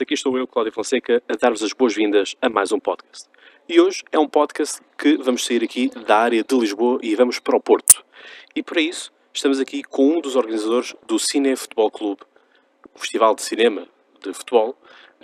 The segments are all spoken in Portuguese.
Aqui estou eu, Cláudio Fonseca, a dar-vos as boas-vindas a mais um podcast. E hoje é um podcast que vamos sair aqui da área de Lisboa e vamos para o Porto. E para isso, estamos aqui com um dos organizadores do Cine Futebol Clube, o Festival de Cinema de Futebol,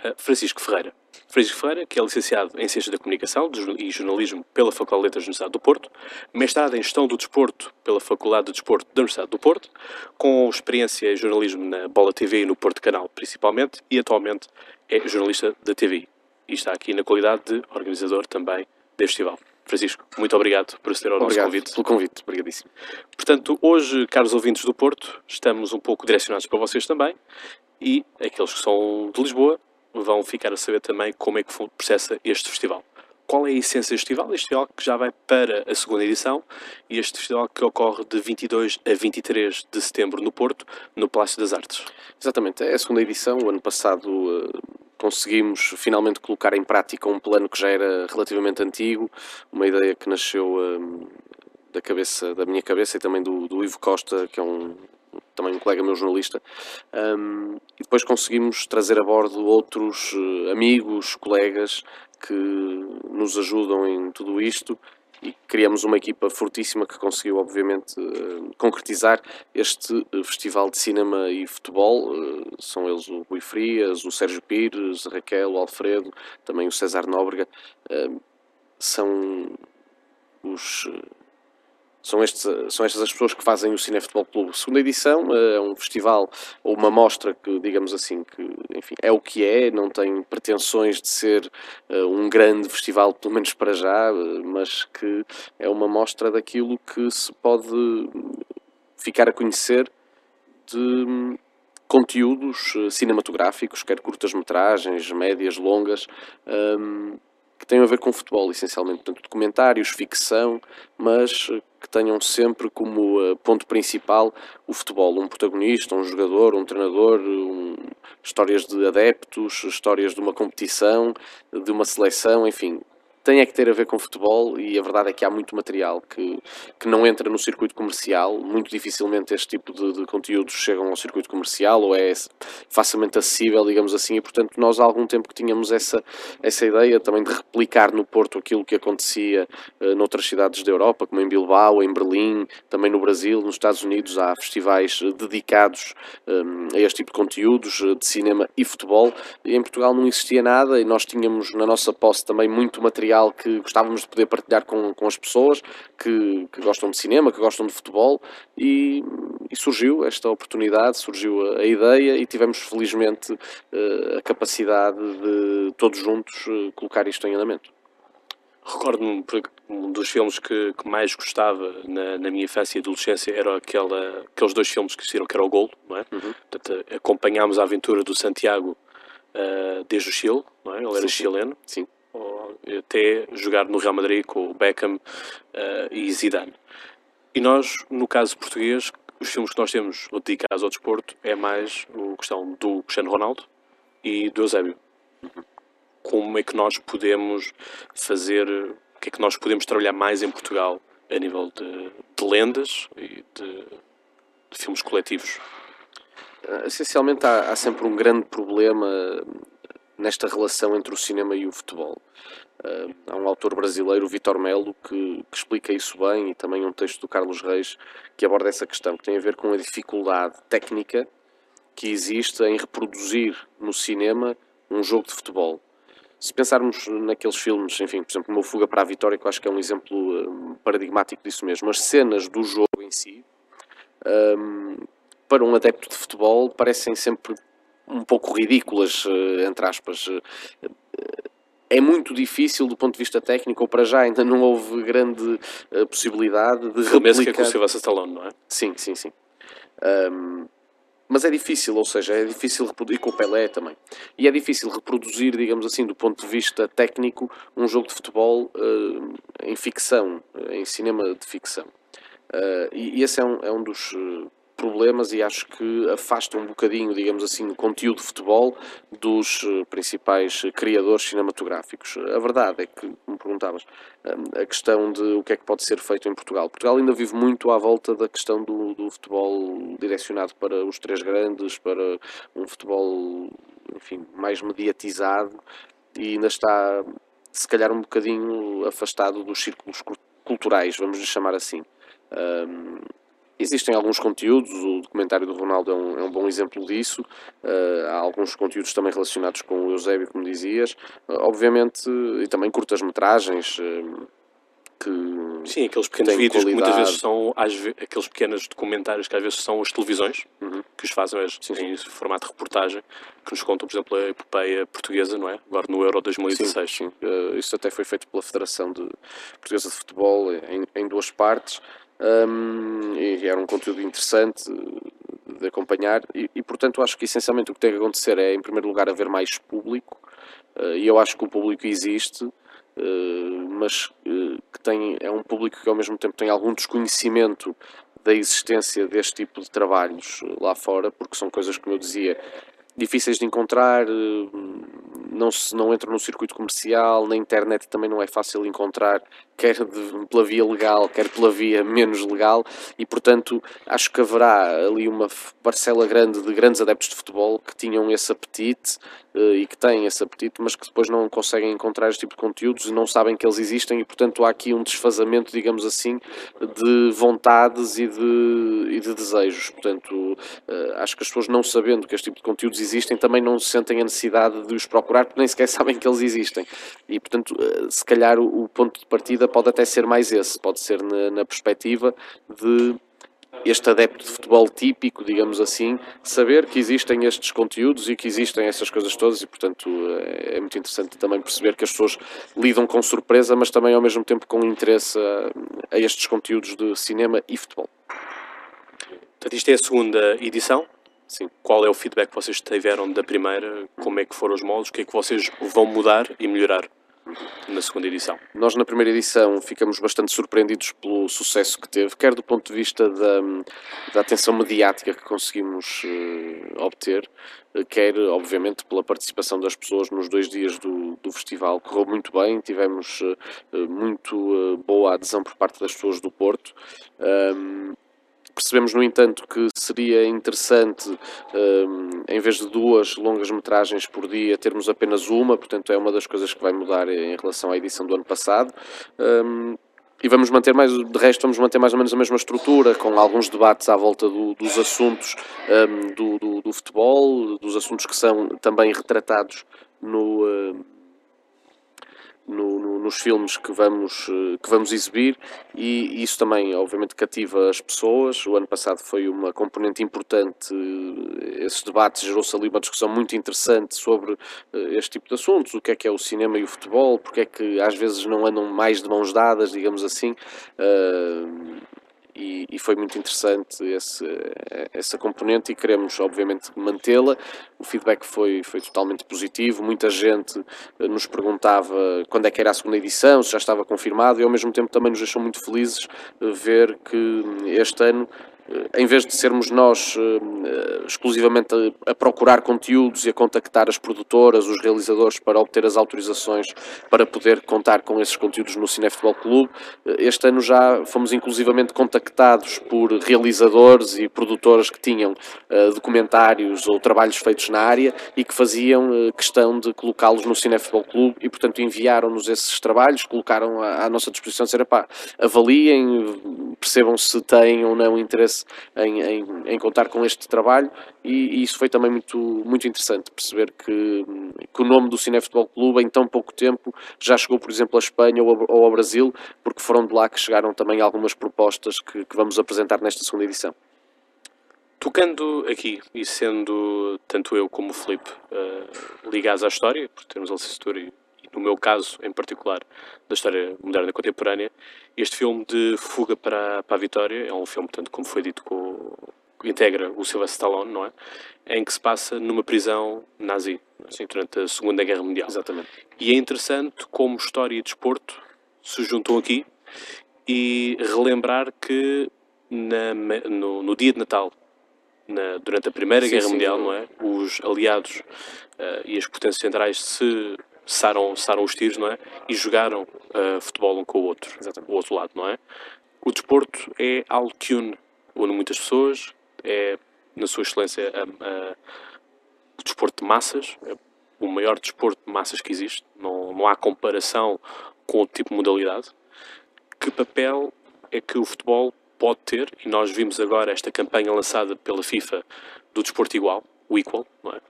eh, Francisco Ferreira. Francisco Ferreira, que é licenciado em Ciências da Comunicação e Jornalismo pela Faculdade de Letras da Universidade do Porto, mestrado em Gestão do Desporto pela Faculdade de Desporto da Universidade do Porto, com experiência em jornalismo na Bola TV e no Porto Canal, principalmente, e atualmente é jornalista da TV. E está aqui na qualidade de organizador também deste festival. Francisco, muito obrigado por aceder ao obrigado nosso convite. pelo convite, obrigadíssimo. Portanto, hoje, caros ouvintes do Porto, estamos um pouco direcionados para vocês também e aqueles que são de Lisboa vão ficar a saber também como é que processa este festival. Qual é a essência deste festival? Este festival que já vai para a segunda edição e este festival que ocorre de 22 a 23 de setembro no Porto, no Palácio das Artes. Exatamente, é a segunda edição. O ano passado uh, conseguimos finalmente colocar em prática um plano que já era relativamente antigo, uma ideia que nasceu uh, da cabeça, da minha cabeça e também do, do Ivo Costa, que é um, também um colega meu jornalista, um, e depois conseguimos trazer a bordo outros uh, amigos, colegas que nos ajudam em tudo isto e criamos uma equipa fortíssima que conseguiu, obviamente, uh, concretizar este uh, festival de cinema e futebol. são eles o Rui Frias, o Sérgio Pires, a Raquel, o Alfredo, também o César Nóbrega. são os são, estes, são estas as pessoas que fazem o Cine Futebol Clube. Segunda edição eh, é um festival ou uma mostra que, digamos assim, que enfim, é o que é, não tem pretensões de ser uh, um grande festival, pelo menos para já, uh, mas que é uma mostra daquilo que se pode ficar a conhecer de hum, conteúdos cinematográficos, quer curtas-metragens, médias, longas, um, que têm a ver com futebol, essencialmente, portanto, documentários, ficção, mas que tenham sempre como uh, ponto principal o futebol, um protagonista, um jogador, um treinador, um, histórias de adeptos, histórias de uma competição, de uma seleção, enfim, tem é que ter a ver com futebol e a verdade é que há muito material que, que não entra no circuito comercial, muito dificilmente este tipo de, de conteúdos chegam ao circuito comercial ou é facilmente acessível, digamos assim, e portanto nós há algum tempo que tínhamos essa, essa ideia também de replicar no Porto aquilo que acontecia uh, noutras cidades da Europa, como em Bilbao, em Berlim, também no Brasil, nos Estados Unidos há festivais dedicados um, a este tipo de conteúdos de cinema e futebol, em Portugal não existia nada e nós tínhamos na nossa posse também muito material material que gostávamos de poder partilhar com, com as pessoas que, que gostam de cinema, que gostam de futebol e, e surgiu esta oportunidade, surgiu a, a ideia e tivemos felizmente uh, a capacidade de todos juntos uh, colocar isto em andamento. Recordo-me um dos filmes que, que mais gostava na, na, minha infância e adolescência era aquela, aqueles dois filmes que existiram, que era o Gol, não é? Uhum. Portanto, acompanhámos a aventura do Santiago uh, desde o Chile, não é? Ele era sim, chileno. Sim até jogar no Real Madrid com o Beckham uh, e Zidane. E nós, no caso português, os filmes que nós temos dedicados ao desporto é mais a questão do Cristiano Ronaldo e do Eusébio. Como é que nós podemos fazer, o que é que nós podemos trabalhar mais em Portugal a nível de, de lendas e de, de, filmes coletivos? Essencialmente há, há sempre um grande problema nesta relação entre o cinema e o futebol. Há um autor brasileiro, Vitor Melo, que, que, explica isso bem, e também um texto do Carlos Reis que aborda essa questão, que tem a ver com a dificuldade técnica que existe em reproduzir no cinema um jogo de futebol. Se pensarmos naqueles filmes, enfim, por exemplo, uma Fuga para a Vitória, que eu acho que é um exemplo uh, paradigmático disso mesmo, as cenas do jogo em si, um, para um adepto de futebol, parecem sempre um pouco ridículas, uh, entre aspas é muito difícil do ponto de vista técnico, ou para já ainda não houve grande uh, possibilidade de Filmes replicar... que é com o Sylvester Stallone, não é? Sim, sim, sim. Um, mas é difícil, ou seja, é difícil reproduzir, e com o Pelé também, e é difícil reproduzir, digamos assim, do ponto de vista técnico, um jogo de futebol uh, em ficção, em cinema de ficção. Uh, e, e, esse é um, é um dos problemas e acho que afasta um bocadinho, digamos assim, o conteúdo de futebol dos uh, principais criadores cinematográficos. A verdade é que, como perguntavas, uh, a questão de o que é que pode ser feito em Portugal. Portugal ainda vive muito à volta da questão do, do futebol direcionado para os três grandes, para um futebol, enfim, mais mediatizado e ainda está, se calhar, um bocadinho afastado dos círculos culturais, vamos lhe chamar assim. Um, Existem alguns conteúdos, o documentário do Ronaldo é um, é um bom exemplo disso. Uh, há alguns conteúdos também relacionados com o Eusébio, como dizias. Uh, obviamente, e também curtas-metragens. Uh, que Sim, aqueles pequenos vídeos qualidade. que muitas vezes são aqueles pequenos documentários que às vezes são as televisões uhum. que os fazem mas, sim, em sim. formato de reportagem, que nos contam, por exemplo, a epopeia portuguesa, não é? Agora no Euro 2016. Sim, sim. Uh, isso até foi feito pela Federação de Portuguesa de Futebol em, em duas partes um, e era um conteúdo interessante de acompanhar. E, e, portanto acho que essencialmente o que tem que acontecer é em primeiro lugar haver mais público. Uh, e eu acho que o público existe uh, mas uh, que tem, é um público que ao mesmo tempo tem algum desconhecimento da existência deste tipo de trabalhos lá fora, porque são coisas, como eu dizia, difíceis de encontrar, não, se, não entram no circuito comercial, na internet também não é fácil encontrar quer de, pela via legal, quer pela via menos legal, e portanto acho que haverá ali uma parcela grande de grandes adeptos de futebol que tinham esse apetite uh, e que têm esse apetite, mas que depois não conseguem encontrar este tipo de conteúdos e não sabem que eles existem, e portanto há aqui um desfazamento, digamos assim, de vontades e de, e de desejos. Portanto, uh, acho que as pessoas não sabendo que este tipo de conteúdos existem também não sentem a necessidade de os procurar, nem sequer sabem que eles existem. E portanto, uh, se calhar o, o ponto de partida pode até ser mais esse, pode ser na, na perspectiva de este adepto de futebol típico, digamos assim, saber que existem estes conteúdos e que existem essas coisas todas e, portanto, é, é muito interessante também perceber que as pessoas lidam com surpresa, mas também ao mesmo tempo com interesse a, a estes conteúdos de cinema e futebol. Portanto, isto é a segunda edição. Sim. Qual é o feedback que vocês tiveram da primeira? Como é que foram os moldes? O que é que vocês vão mudar e melhorar? na segunda edição? Nós, na primeira edição, ficamos bastante surpreendidos pelo sucesso que teve, quer do ponto de vista da, da atenção mediática que conseguimos uh, obter, uh, quer, obviamente, pela participação das pessoas nos dois dias do, do festival. Correu muito bem, tivemos uh, muito boa adesão por parte das pessoas do Porto. Percebemos, no entanto, que seria interessante, um, em vez de duas longas metragens por dia, termos apenas uma, portanto, é uma das coisas que vai mudar em relação à edição do ano passado. Um, e vamos manter mais, de resto, vamos manter mais ou menos a mesma estrutura, com alguns debates à volta do, dos assuntos um, do, do, do, futebol, dos assuntos que são também retratados no. Uh, no, no, nos filmes que vamos, eh, que vamos exibir e isso também, obviamente, cativa as pessoas. O ano passado foi uma componente importante, eh, esses debates gerou-se ali uma discussão muito interessante sobre eh, este tipo de assuntos, o que é que é o cinema e o futebol, porque é que às vezes não andam mais de mãos dadas, digamos assim. Uh, e, e, foi muito interessante esse, essa componente e queremos obviamente mantê-la. O feedback foi, foi totalmente positivo, muita gente eh, nos perguntava quando é que era a segunda edição, se já estava confirmado e ao mesmo tempo também nos deixou muito felizes eh, ver que este ano em vez de sermos nós uh, exclusivamente a, a, procurar conteúdos e a contactar as produtoras, os realizadores para obter as autorizações para poder contar com esses conteúdos no Cinefutebol Clube, este ano já fomos inclusivamente contactados por realizadores e produtoras que tinham documentários ou trabalhos feitos na área e que faziam questão de colocá-los no Cinefutebol Clube e, portanto, enviaram-nos esses trabalhos, colocaram à, à nossa disposição, dizer, pá, avaliem, percebam se têm ou não interesse interesse em, em, em contar com este trabalho e, e, isso foi também muito, muito interessante, perceber que, que o nome do Cinefutebol Clube em tão pouco tempo já chegou, por exemplo, à Espanha ou, ou ao Brasil, porque foram de lá que chegaram também algumas propostas que, que vamos apresentar nesta segunda edição. Tocando aqui e sendo tanto eu como o Felipe uh, ligados à história, por termos a licenciatura e no meu caso em particular, da história moderna contemporânea, este filme de Fuga para, para a Vitória é um filme, tanto como foi dito, com, que integra o Sylvester Stallone, não é? Em que se passa numa prisão nazi, assim, durante a Segunda Guerra Mundial. Exatamente. E é interessante como história e desporto se juntam aqui e relembrar que na, no, no dia de Natal na, durante a Primeira Sim, Guerra sim. Mundial, não é? Os aliados eh, e as potências centrais se cessaram, cessaram os tiros, não é? E jogaram eh, futebol um com o outro, Exatamente. o outro lado, não é? O desporto é algo que une, une muitas pessoas, é, na sua excelência, a- a- o desporto de massas, é o maior desporto de massas que existe, não, não há comparação com outro tipo de modalidade. Que papel é que o futebol pode ter? E nós vimos agora esta campanha lançada pela FIFA do desporto igual, o Equal, não é?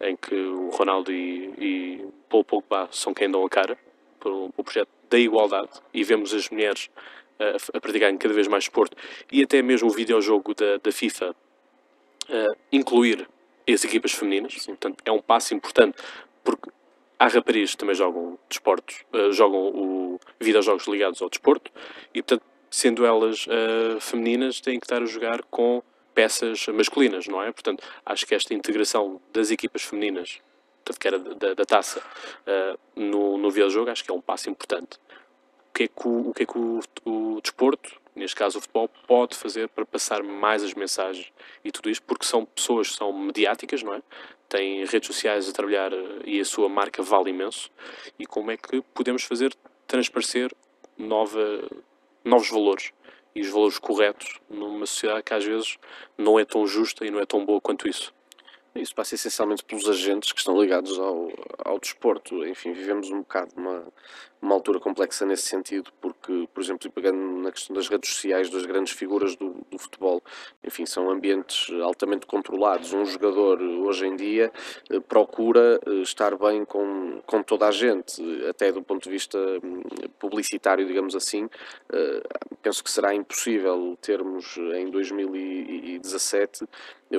Em que o Ronaldo e, e Paul Pogba são quem dão a cara pelo, pelo projeto da igualdade e vemos as mulheres a, a praticarem cada vez mais desporto e até mesmo o videojogo da, da FIFA uh, incluir as equipas femininas. Portanto, é um passo importante porque há raparigas que também jogam desportos, uh, jogam o, videojogos ligados ao desporto e, portanto, sendo elas uh, femininas, têm que estar a jogar com peças masculinas, não é? Portanto, acho que esta integração das equipas femininas, portanto, que era da, da taça, uh, no, no videojogo, acho que é um passo importante. O que é que o, o, que é que o, o desporto, neste caso o futebol, pode fazer para passar mais as mensagens e tudo isto? Porque são pessoas que são mediáticas, não é? Têm redes sociais a trabalhar uh, e a sua marca vale imenso. E como é que podemos fazer transparecer nova, novos valores e os valores corretos numa sociedade que às vezes não é tão justa e não é tão boa quanto isso. Isso passa essencialmente pelos agentes que estão ligados ao, ao desporto. Enfim, vivemos um bocado uma, uma altura complexa nesse sentido, porque, por exemplo, pegando na questão das redes sociais das grandes figuras do, do futebol, enfim, são ambientes altamente controlados. Um jogador, hoje em dia, eh, procura eh, estar bem com, com toda a gente, até do ponto de vista hum, publicitário, digamos assim. Eh, penso que será impossível termos em 2017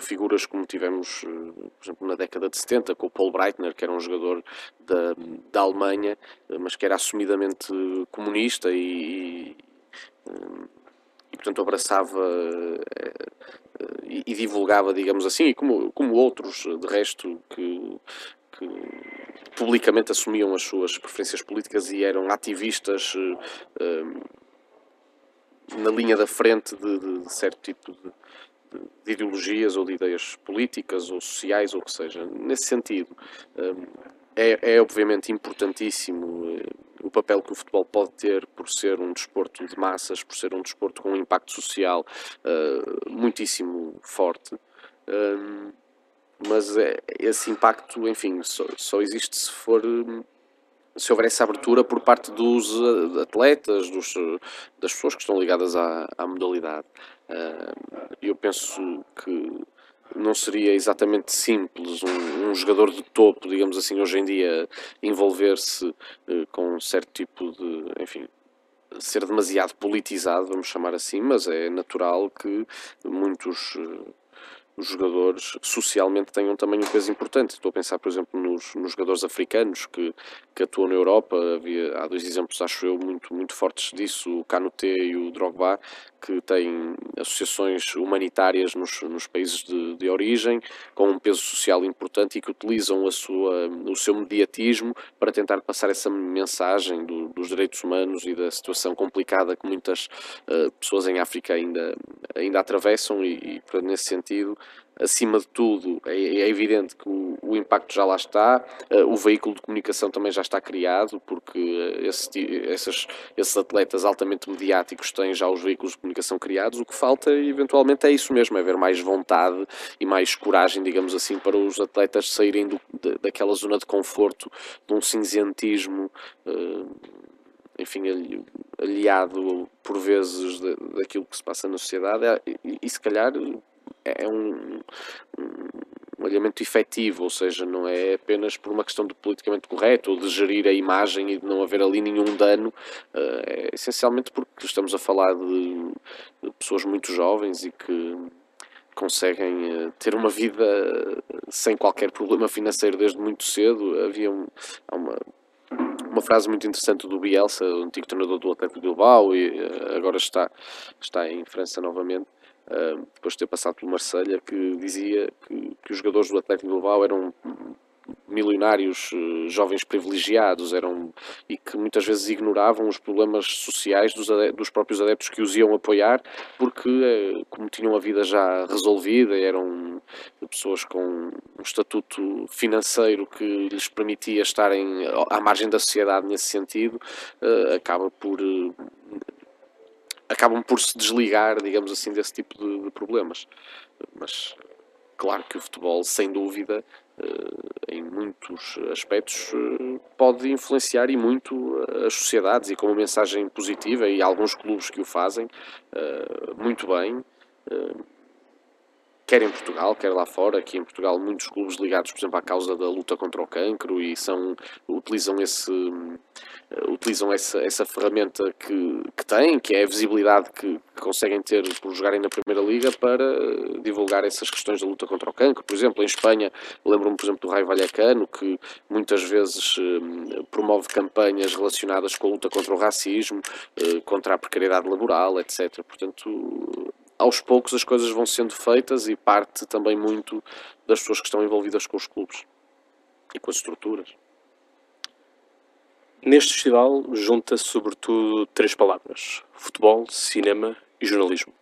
figuras como tivemos, por exemplo, na década de 70, com o Paul Breitner, que era um jogador da, da Alemanha, mas que era assumidamente comunista e, e, e portanto, abraçava e, e, divulgava, digamos assim, e como, como outros, de resto, que, que publicamente assumiam as suas preferências políticas e eram ativistas uh, na linha da frente de, de certo tipo de, de, ideologias ou de ideias políticas ou sociais ou o que seja. Nesse sentido, é, é obviamente importantíssimo eh, o papel que o futebol pode ter por ser um desporto de massas, por ser um desporto com um impacto social uh, muitíssimo forte. Um, mas é, esse impacto, enfim, só, só existe se for se houver essa abertura por parte dos atletas, dos, das pessoas que estão ligadas à, à modalidade. Eu penso que não seria exatamente simples um, um, jogador de topo, digamos assim, hoje em dia, envolver-se com um certo tipo de, enfim, ser demasiado politizado, vamos chamar assim, mas é natural que muitos os jogadores socialmente tenham também um peso importante. Estou a pensar, por exemplo, nos, nos jogadores africanos que, que atuam na Europa. Havia, há dois exemplos, acho eu, muito, muito fortes disso, o Kanute e o Drogba, que têm associações humanitárias nos, nos países de, de origem, com um peso social importante e que utilizam a sua, o seu mediatismo para tentar passar essa mensagem do, dos direitos humanos e da situação complicada que muitas uh, pessoas em África ainda, ainda atravessam e, e nesse sentido, acima de tudo, é, é evidente que o, impacto já lá está, uh, o veículo de comunicação também já está criado, porque uh, esse, esses, esses atletas altamente mediáticos têm já os veículos de comunicação criados, o que falta eventualmente é isso mesmo, é haver mais vontade e mais coragem, digamos assim, para os atletas saírem do, daquela zona de conforto, de um cinzentismo. Uh, enfim, aliado por vezes daquilo que se passa na sociedade, e, e se calhar é um, um alinhamento efetivo, ou seja, não é apenas por uma questão de politicamente correto ou de gerir a imagem e de não haver ali nenhum dano, é essencialmente porque estamos a falar de, de pessoas muito jovens e que conseguem ter uma vida sem qualquer problema financeiro desde muito cedo. Havia um, uma, uma frase muito interessante do Bielsa, o antigo treinador do Atlético Bilbao e agora está, está em França novamente, depois de ter passado pelo Marselha, que dizia que, que, os jogadores do Atlético Bilbao eram milionários uh, jovens privilegiados eram e que muitas vezes ignoravam os problemas sociais dos, dos próprios adeptos que os iam apoiar porque uh, como tinham a vida já resolvida eram pessoas com um estatuto financeiro que lhes permitia estarem à margem da sociedade nesse sentido acaba por acabam por se desligar, digamos assim, desse tipo de, de problemas. Mas claro que o futebol, sem dúvida, eh, em muitos aspectos, eh, pode influenciar e muito as sociedades e com uma mensagem positiva, e alguns clubes que o fazem eh, muito bem quer em Portugal, quer lá fora. Aqui em Portugal, muitos clubes ligados, por exemplo, à causa da luta contra o cancro e são, utilizam, esse, eh, utilizam essa, essa ferramenta que, que têm, que é a visibilidade que, que conseguem ter por jogarem na Primeira Liga para eh, divulgar essas questões da luta contra o cancro. Por exemplo, em Espanha, lembro-me, por exemplo, do Raio Vallecano, que muitas vezes eh, promove campanhas relacionadas com a luta contra o racismo, contra a precariedade laboral, etc. Portanto, aos poucos as coisas vão sendo feitas e parte também muito das pessoas que estão envolvidas com os clubes e com as estruturas. Neste festival junta-se sobretudo três palavras: futebol, cinema e jornalismo.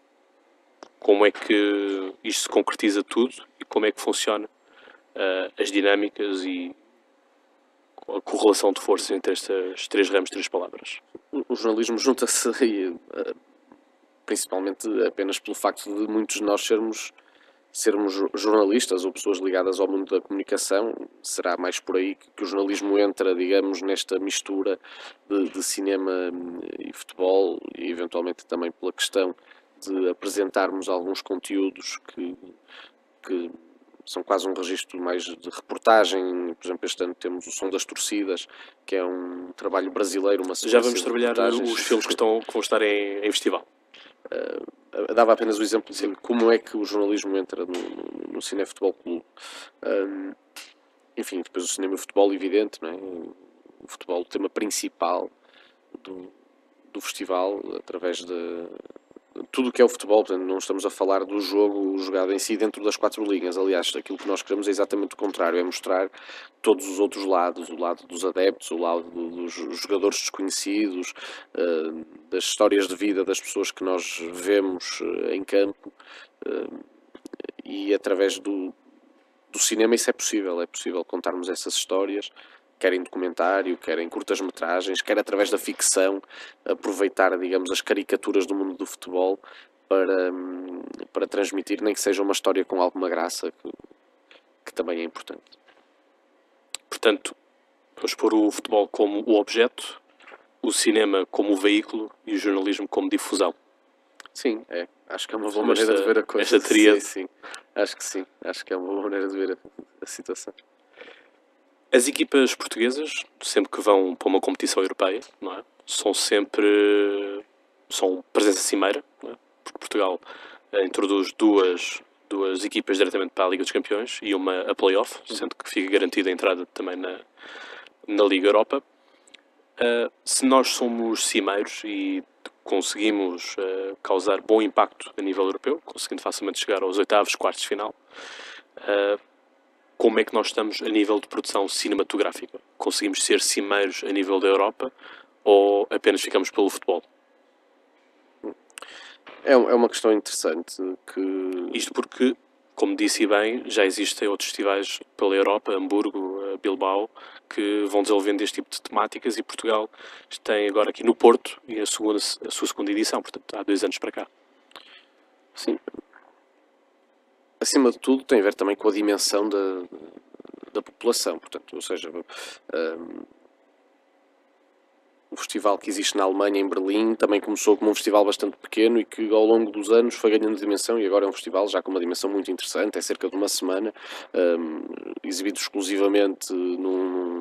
Como é que isto se concretiza tudo e como é que funciona uh, as dinâmicas e a correlação de forças entre estas três ramos, três palavras? O jornalismo junta-se uh, principalmente apenas pelo facto de muitos de nós sermos sermos jornalistas ou pessoas ligadas ao mundo da comunicação, será mais por aí que, o jornalismo entra, digamos, nesta mistura de, de, cinema e futebol e eventualmente também pela questão de apresentarmos alguns conteúdos que, que são quase um registro mais de reportagem. Por exemplo, este ano temos o Som das Torcidas, que é um trabalho brasileiro, uma Já vamos trabalhar os filmes que, estão, que vão estar em, em festival. Uh, dava apenas o exemplo de como é que o jornalismo entra no, no, no Futebol Clube. Um, enfim, depois o cinema e o futebol, evidente, não é? o futebol, o tema principal do, do festival, através de, tudo o que é o futebol, portanto, não estamos a falar do jogo jogado em si dentro das quatro linhas. Aliás, aquilo que nós queremos é exatamente o contrário: é mostrar todos os outros lados, o lado dos adeptos, o lado dos jogadores desconhecidos, uh, das histórias de vida das pessoas que nós vemos uh, em campo. Uh, e através do, do cinema isso é possível, é possível contarmos essas histórias quer em documentário, quer em curtas-metragens, quer através da ficção, aproveitar, digamos, as caricaturas do mundo do futebol para, hum, para transmitir, nem que seja uma história com alguma graça, que, que também é importante. Portanto, vamos pôr o futebol como o objeto, o cinema como o veículo e o jornalismo como difusão. Sim, é. Acho que é uma boa maneira de ver a coisa. Esta tríade. Sim, sim. Acho que sim. Acho que é uma boa maneira de ver a, a situação. As equipas portuguesas, sempre que vão para uma competição europeia, não é? são sempre são presença cimeira, é? porque Portugal eh, introduz duas, duas equipas diretamente para a Liga dos Campeões e uma a playoff, sendo que fica garantida a entrada também na, na Liga Europa. Uh, se nós somos cimeiros e conseguimos uh, causar bom impacto a nível europeu, conseguindo facilmente chegar aos oitavos, quartos de final, uh, como é que nós estamos a nível de produção cinematográfica? Conseguimos ser cimeiros a nível da Europa ou apenas ficamos pelo futebol? É, é uma questão interessante que... Isto porque, como disse bem, já existem outros festivais pela Europa, Hamburgo, eh, Bilbao, que vão desenvolvendo este tipo de temáticas e Portugal tem agora aqui no Porto e a, segunda, a sua segunda edição, portanto há dois anos para cá. Sim, acima de tudo, tem a ver também com a dimensão da, da população. Portanto, ou seja, um, o festival que existe na Alemanha, em Berlim, também começou como um festival bastante pequeno e que ao longo dos anos foi ganhando dimensão e agora é um festival já com uma dimensão muito interessante, é cerca de uma semana, um, exibido exclusivamente num,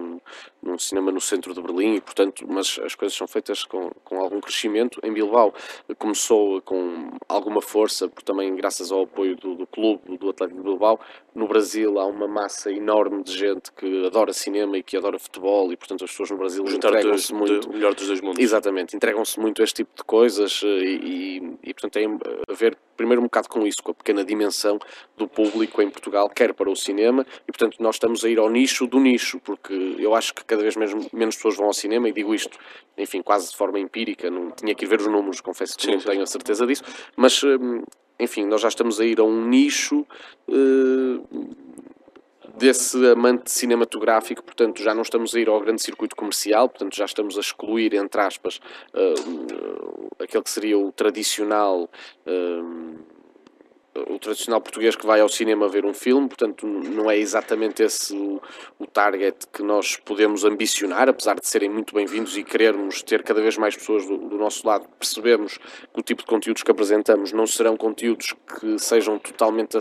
num, cinema no centro de Berlim e, portanto, mas as coisas são feitas com, com algum crescimento. Em Bilbao começou com alguma força, por também graças ao apoio do, do clube, do, Atlético de Bilbao. No Brasil há uma massa enorme de gente que adora cinema e que adora futebol e, portanto, as pessoas no Brasil entregam-se muito... O melhor dos dois mundos. Exatamente, entregam-se muito a este tipo de coisas e, e, e, portanto, tem a ver primeiro um bocado com isso, com a pequena dimensão do público em Portugal, quer para o cinema, e portanto nós estamos a ir ao nicho do nicho, porque eu acho que cada vez menos, menos pessoas vão ao cinema, e digo isto, enfim, quase de forma empírica, não tinha que ir ver os números, confesso que sim, não sim. tenho a certeza disso, mas hum, enfim, nós já estamos a ir a um nicho uh, desse amante cinematográfico, portanto já não estamos a ir ao grande circuito comercial, portanto já estamos a excluir, entre aspas, uh, aquele que seria o tradicional. Uh, o tradicional português que vai ao cinema ver um filme, portanto não é exatamente esse o, o target que nós podemos ambicionar, apesar de serem muito bem-vindos e querermos ter cada vez mais pessoas do, do, nosso lado, percebemos que o tipo de conteúdos que apresentamos não serão conteúdos que sejam totalmente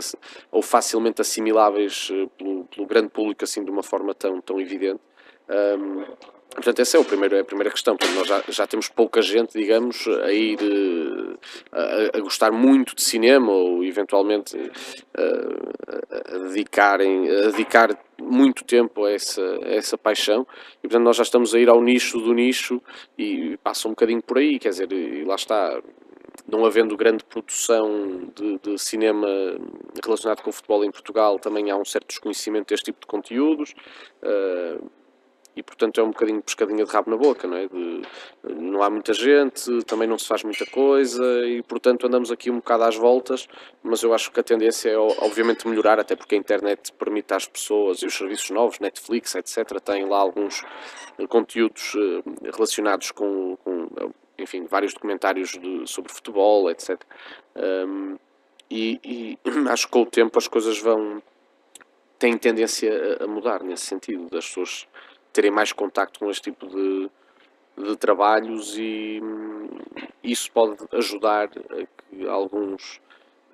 ou facilmente assimiláveis eh, pelo, pelo grande público assim de uma forma tão, tão evidente. Um, Portanto, essa é, o primeiro, é a primeira questão. Portanto, nós já, já temos pouca gente, digamos, a ir eh, a, a gostar muito de cinema ou eventualmente a, eh, a, dedicarem, a dedicar muito tempo a essa, a essa paixão. E, portanto, nós já estamos a ir ao nicho do nicho e passa um bocadinho por aí. Quer dizer, e lá está não havendo grande produção de, de, cinema relacionado com o futebol em Portugal, também há um certo desconhecimento deste tipo de conteúdos. Uh, e portanto é um bocadinho pescadinha de rabo na boca, não é? De, não há muita gente, também não se faz muita coisa e portanto andamos aqui um bocado às voltas, mas eu acho que a tendência é obviamente melhorar, até porque a internet permite às pessoas e os serviços novos, Netflix, etc., têm lá alguns conteúdos eh, relacionados com, com enfim, vários documentários de, sobre futebol, etc. Um, e, e acho que com o tempo as coisas vão têm tendência a mudar nesse sentido, das pessoas terem mais contacto com este tipo de, de trabalhos e isso pode ajudar a que alguns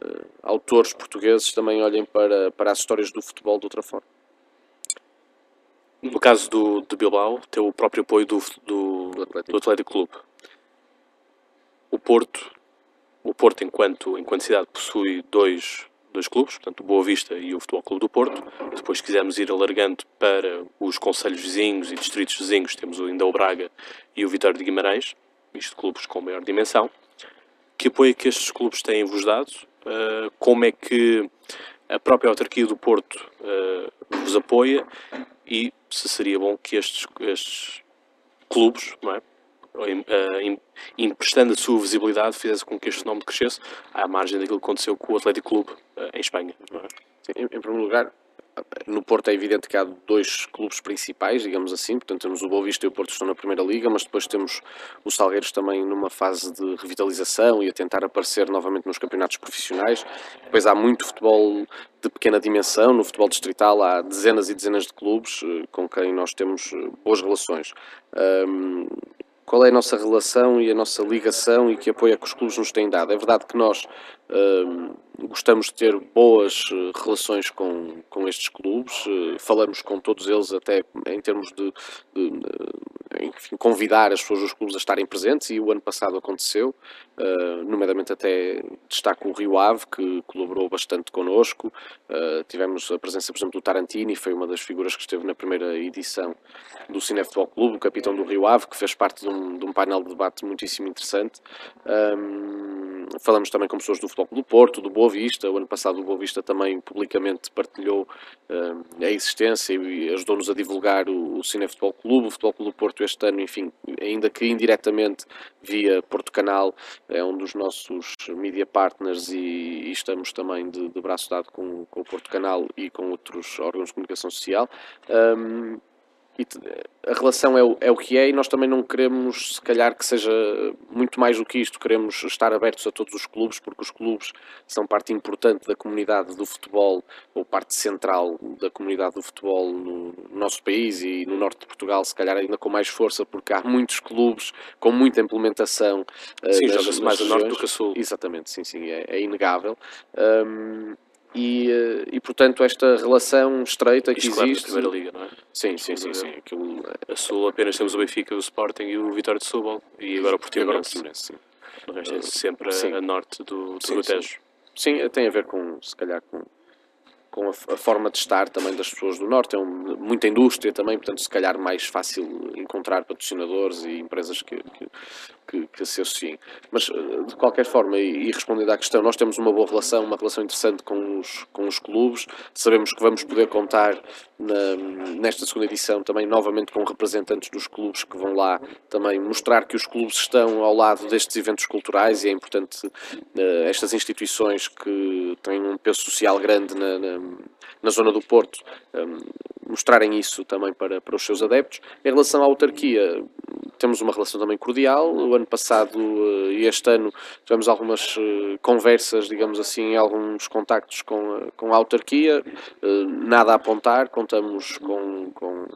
uh, autores portugueses também olhem para, para as histórias do futebol de outra forma. No caso do, do Bilbao, tem o próprio apoio do, do, do, Atlético. do Atlético Clube. O Porto, o Porto enquanto, enquanto cidade possui dois dois clubes, portanto o Boa Vista e o Futebol Clube do Porto. Depois, se quisermos ir alargando para os conselhos vizinhos e distritos vizinhos, temos ainda o Braga e o Vitória de Guimarães, isto clubes com maior dimensão. Que apoio é que estes clubes têm-vos dado? Uh, como é que a própria autarquia do Porto uh, vos apoia? E se seria bom que estes, estes clubes, não é? Uh, emprestando a sua visibilidade, fizesse com que este nome crescesse à margem daquilo que aconteceu com o Atlético Clube uh, em Espanha. É? Sim, em, primeiro lugar, no Porto é evidente que há dois clubes principais, digamos assim, portanto temos o Boa Vista e o Porto estão na Primeira Liga, mas depois temos os Salgueiros também numa fase de revitalização e a tentar aparecer novamente nos campeonatos profissionais. Depois há muito futebol de pequena dimensão, no futebol distrital há dezenas e dezenas de clubes eh, com quem nós temos boas relações. Qual é a nossa relação e a nossa ligação e que apoio é que os clubes nos têm dado. É verdade que nós uh, gostamos de ter boas uh, relações com, com estes clubes, uh, falamos com todos eles até em termos de, de, de enfim, convidar as pessoas dos clubes a estarem presentes e o ano passado aconteceu, uh, nomeadamente até destaco o Rio Ave, que colaborou bastante connosco, uh, tivemos a presença, por exemplo, do Tarantini, foi uma das figuras que esteve na primeira edição do Cine Futebol Clube, o capitão do Rio Ave, que fez parte de um, de um painel de debate muitíssimo interessante. Um, falamos também com pessoas do Futebol Clube do Porto, do Boa Vista, o ano passado o Boa Vista também publicamente partilhou uh, a existência e ajudou-nos a divulgar o, o Cine Futebol Clube, o Futebol Clube do Porto este ano, enfim, ainda que indiretamente via Porto Canal, é um dos nossos media partners e, e estamos também de, de, braço dado com, com o Porto Canal e com outros órgãos de comunicação social. Um, e a relação é o, é o que é e nós também não queremos, se calhar, que seja muito mais do que isto. Queremos estar abertos a todos os clubes, porque os clubes são parte importante da comunidade do futebol, ou parte central da comunidade do futebol no nosso país e no norte de Portugal, se calhar ainda com mais força, porque há muitos clubes com muita implementação. Sim, joga-se mais a norte do que a sul. Exatamente, sim, sim, é, é inegável. Um, e, eh, e portanto esta relação estreita que Isto existe. Claro, na Primeira Liga, não é? Sim, sim, sim. sim. Aquilo... A Sul apenas temos o Benfica, o Sporting e o Vitória de Setúbal e agora o Portimonense. sim. O resto é sempre sim. a, norte do, do sim, Tejo. Sim. sim, tem a ver com, se calhar, com com a, a, forma de estar também das pessoas do Norte. É um, muita indústria também, portanto, se calhar mais fácil encontrar patrocinadores e empresas que, que, que, que se associem. Mas, eh, de qualquer forma, e, e, respondendo à questão, nós temos uma boa relação, uma relação interessante com os, com os clubes. Sabemos que vamos poder contar na, nesta segunda edição também novamente com representantes dos clubes que vão lá também mostrar que os clubes estão ao lado destes eventos culturais e é importante uh, estas instituições que têm um peso social grande na, na, na zona do Porto um, mostrarem isso também para, para os seus adeptos. Em relação à autarquia, temos uma relação também cordial. O ano passado eh, e este ano tivemos algumas eh, conversas, digamos assim, alguns contactos com a, com a autarquia. Eh, nada a apontar, contamos com, com,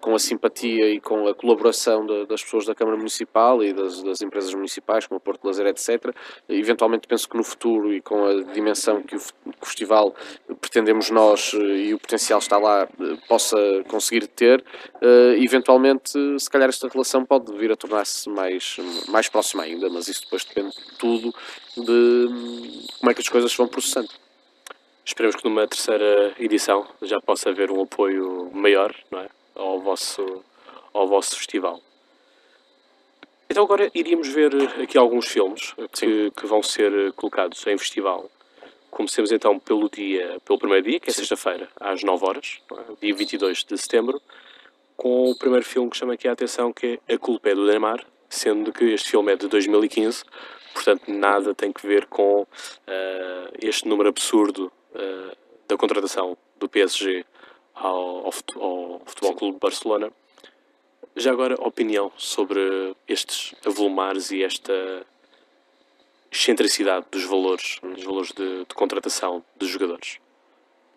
com a simpatia e com a colaboração de, das pessoas da Câmara Municipal e das, das empresas municipais, como a Porto Lazer, etc. Eventualmente penso que no futuro e com a dimensão o, que o festival pretendemos nós e o potencial está lá, possa conseguir ter, eventualmente, se calhar esta relação pode vir a tornar-se mais, mais próxima ainda, mas isso depois depende tudo de como é que as coisas vão processando. Esperemos que numa terceira edição já possa haver um apoio maior não é? ao, vosso, ao vosso festival. Então agora iríamos ver aqui alguns filmes que, que vão ser colocados em festival. Comecemos então pelo dia, pelo primeiro dia, que é sexta-feira, às 9 horas, é? dia 22 de setembro, com o primeiro filme que chama aqui a atenção, que é A Culpa é do Neymar, sendo que este filme é de 2015, portanto nada tem que ver com uh, este número absurdo uh, da contratação do PSG ao, ao, ao Futebol Clube de Barcelona. Já agora, opinião sobre estes avolumares e esta excentricidade dos valores, dos valores de, de contratação dos jogadores.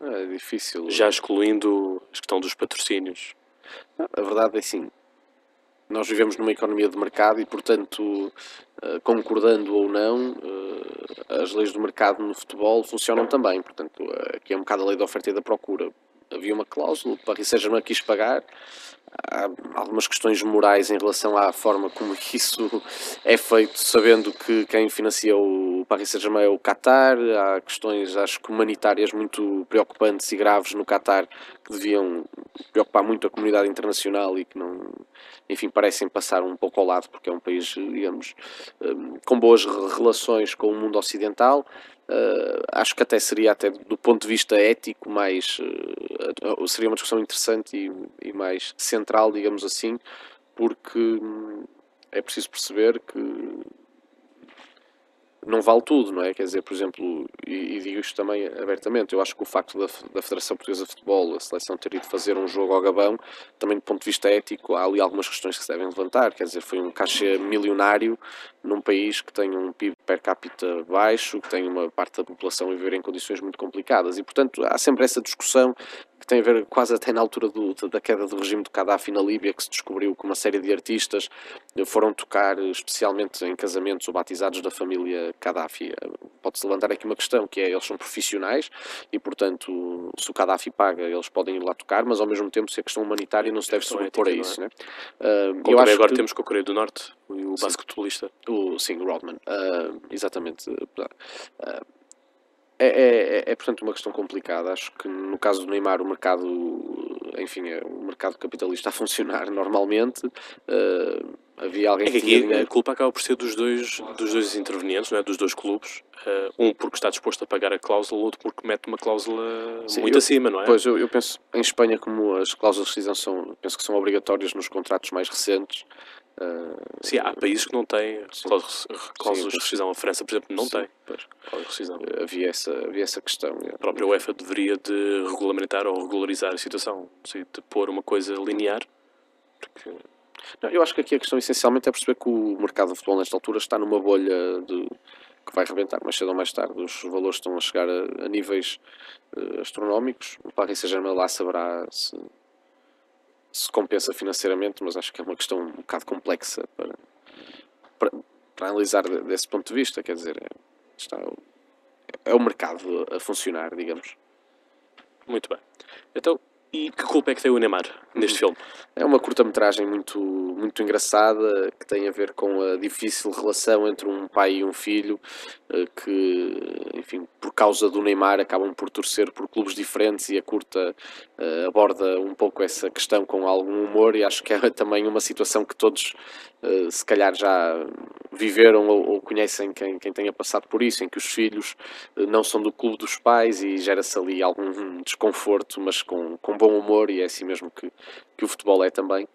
É difícil. Já excluindo a questão dos patrocínios. A verdade é assim, nós vivemos numa economia de mercado e, portanto, eh, concordando ou não, eh, as leis do mercado no futebol funcionam também. Portanto, aqui é um bocado a lei da oferta e da procura. Havia uma cláusula, o Paris Saint-Germain quis pagar, há algumas questões morais em relação à forma como isso é feito, sabendo que quem financia o Paris Saint-Germain é o Qatar, há questões, acho que humanitárias muito preocupantes e graves no Qatar que deviam preocupar muito a comunidade internacional e que não, enfim, parecem passar um pouco ao lado porque é um país, digamos, hum, com boas relações com o mundo ocidental. Uh, acho que até seria, até do ponto de vista ético, mais uh, seria uma discussão interessante e, e, mais central, digamos assim, porque hum, é preciso perceber que não vale tudo, não é? Quer dizer, por exemplo, e, e, digo isto também abertamente, eu acho que o facto da, da Federação Portuguesa de Futebol, a seleção ter ido fazer um jogo ao Gabão, também do ponto de vista ético, há ali algumas questões que se devem levantar. Quer dizer, foi um cachê milionário num país que tem um PIB per capita baixo, que tem uma parte da população a viver em condições muito complicadas e, portanto, há sempre essa discussão que tem a ver quase até na altura do, da queda do regime do Gaddafi na Líbia, que se descobriu que uma série de artistas foram tocar especialmente em casamentos ou batizados da família Gaddafi. Pode-se levantar aqui uma questão, que é, eles são profissionais e, portanto, se o Gaddafi paga, eles podem ir lá tocar, mas ao mesmo tempo, se a questão humanitária não se deve sobrepor a isso. É? Né? Uh, eu acho agora que... temos com a Coreia do Norte, o basquetebolista. O, sim, o Rodman. Uh, exatamente. Uh, é, é, é, portanto, uma questão complicada. Acho que no caso do Neymar, o mercado, enfim, é, o mercado capitalista a funcionar normalmente. Uh, havia alguém é que, que aqui a culpa acaba por ser dos dois, dos dois intervenientes, não é? dos dois clubes. Uh, um porque está disposto a pagar a cláusula, outro porque mete uma cláusula Sim, muito eu, acima, não é? Pois, eu, eu, penso, em Espanha, como as cláusulas de rescisão são, penso que são obrigatórias nos contratos mais recentes, Uh, sim, há países que não têm cláusulas de rescisão. A França, por exemplo, não sim, tem de rescisão. Havia essa, havia essa questão. A própria UEFA deveria de regulamentar ou regularizar a situação, sei, de pôr uma coisa linear. Porque... Não, eu acho que aqui a questão essencialmente é perceber que o mercado de futebol nesta altura está numa bolha de, que vai rebentar mais cedo ou mais tarde. Os valores estão a chegar a, a níveis uh, astronómicos. O Paris Saint-Germain lá saberá se se compensa financeiramente, mas acho que é uma questão um bocado complexa para, para, para analisar desse ponto de vista. Quer dizer, é, está, é o mercado a funcionar, digamos. Muito bem. Então, e que culpa é que tem o Neymar neste filme? É uma curta-metragem muito, muito engraçada que tem a ver com a difícil relação entre um pai e um filho eh, que, enfim, por causa do Neymar acabam por torcer por clubes diferentes e a curta uh, aborda um pouco essa questão com algum humor e acho que é também uma situação que todos uh, se calhar já viveram ou, ou, conhecem quem, quem tenha passado por isso, em que os filhos uh, não são do clube dos pais e gera-se ali algum desconforto, mas com, com bom humor e é assim mesmo que, que o futebol é também.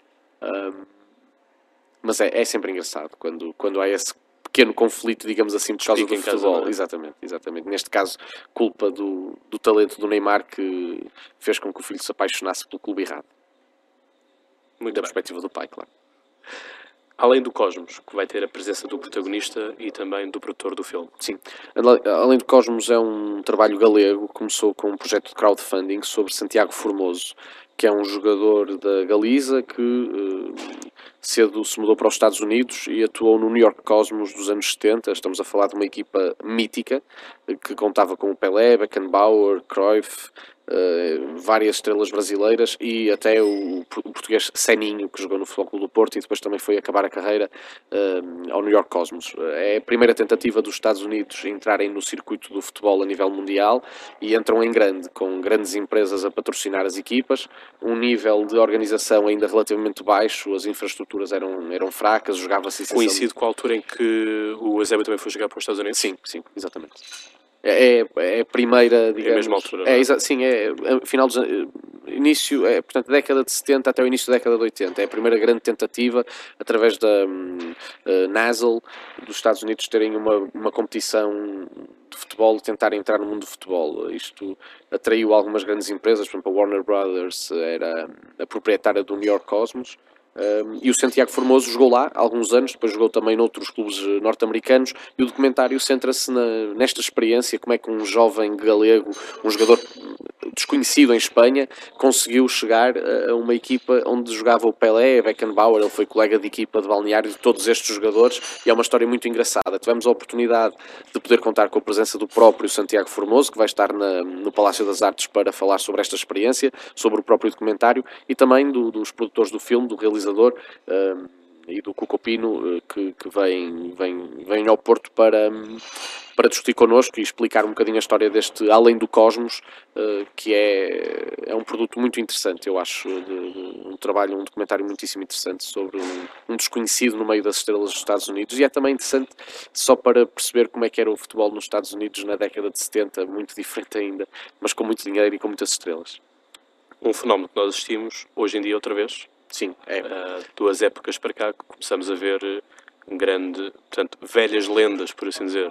Mas é, é sempre engraçado quando, quando há esse pequeno conflito, digamos assim, por causa do futebol. Casa, é? exatamente, exatamente. Neste caso, culpa do, do talento do Neymar que fez com que o filho se apaixonasse pelo clube errado. Muito da bem. perspectiva do pai, claro. Além do Cosmos, que vai ter a presença do protagonista e também do produtor do filme. Sim. Além do Cosmos, é um trabalho galego. Começou com um projeto de crowdfunding sobre Santiago Formoso, que é um jogador da Galiza que uh, cedo se mudou para os Estados Unidos e atuou no New York Cosmos dos anos 70. Estamos a falar de uma equipa mítica que contava com o Pelé, Beckenbauer, Cruyff, uh, várias estrelas brasileiras e até o, português Seninho, que jogou no Futebol Clube do Porto e depois também foi acabar a carreira ao New York Cosmos. É a primeira tentativa dos Estados Unidos entrarem no circuito do futebol a nível mundial e entram em grande, com grandes empresas a patrocinar as equipas, um nível de organização ainda relativamente baixo, as infraestruturas eram, eram fracas, jogava-se... Coincide com a altura em que o Eusébio também foi jogar para os Estados Unidos? Sim, sim, exatamente. É, é, é a primeira, digamos... É a mesma altura, é, é? Sim, é, é final dos início, é, portanto, década de 70 até o início da década de 80. É a primeira grande tentativa, através da um, uh, eh, NASL, dos Estados Unidos terem uma, uma competição de futebol, tentar entrar no mundo do futebol. Isto atraiu algumas grandes empresas, por exemplo, a Warner Brothers era a proprietária do New York Cosmos, e o Santiago Formoso jogou lá há alguns anos, depois jogou também noutros clubes eh, norte-americanos. E o documentário centra-se nesta experiência: como é que um jovem galego, um jogador desconhecido em Espanha, conseguiu chegar a uma equipa onde jogava o Pelé, Beckenbauer. Ele foi colega de equipa de balneário de todos estes jogadores. E é uma história muito engraçada. Tivemos a oportunidade de poder contar com a presença do próprio Santiago Formoso, que vai estar na, no Palácio das Artes para falar sobre esta experiência, sobre o próprio documentário e também do, dos produtores do filme, do realizador realizador, e do Cucopino, uh, que, que vem, vem, vem ao Porto para, para discutir connosco e explicar um bocadinho a história deste Além do Cosmos, uh, que é, é um produto muito interessante, eu acho, de, de um trabalho, um documentário muitíssimo interessante sobre um, um, desconhecido no meio das estrelas dos Estados Unidos, e é também interessante só para perceber como é que era o futebol nos Estados Unidos na década de 70, muito diferente ainda, mas com muito dinheiro e com muitas estrelas. Um fenómeno que nós assistimos hoje em dia outra vez, Sim, é. Uh, duas épocas para cá que começamos a ver um grande, portanto, velhas lendas, por assim dizer.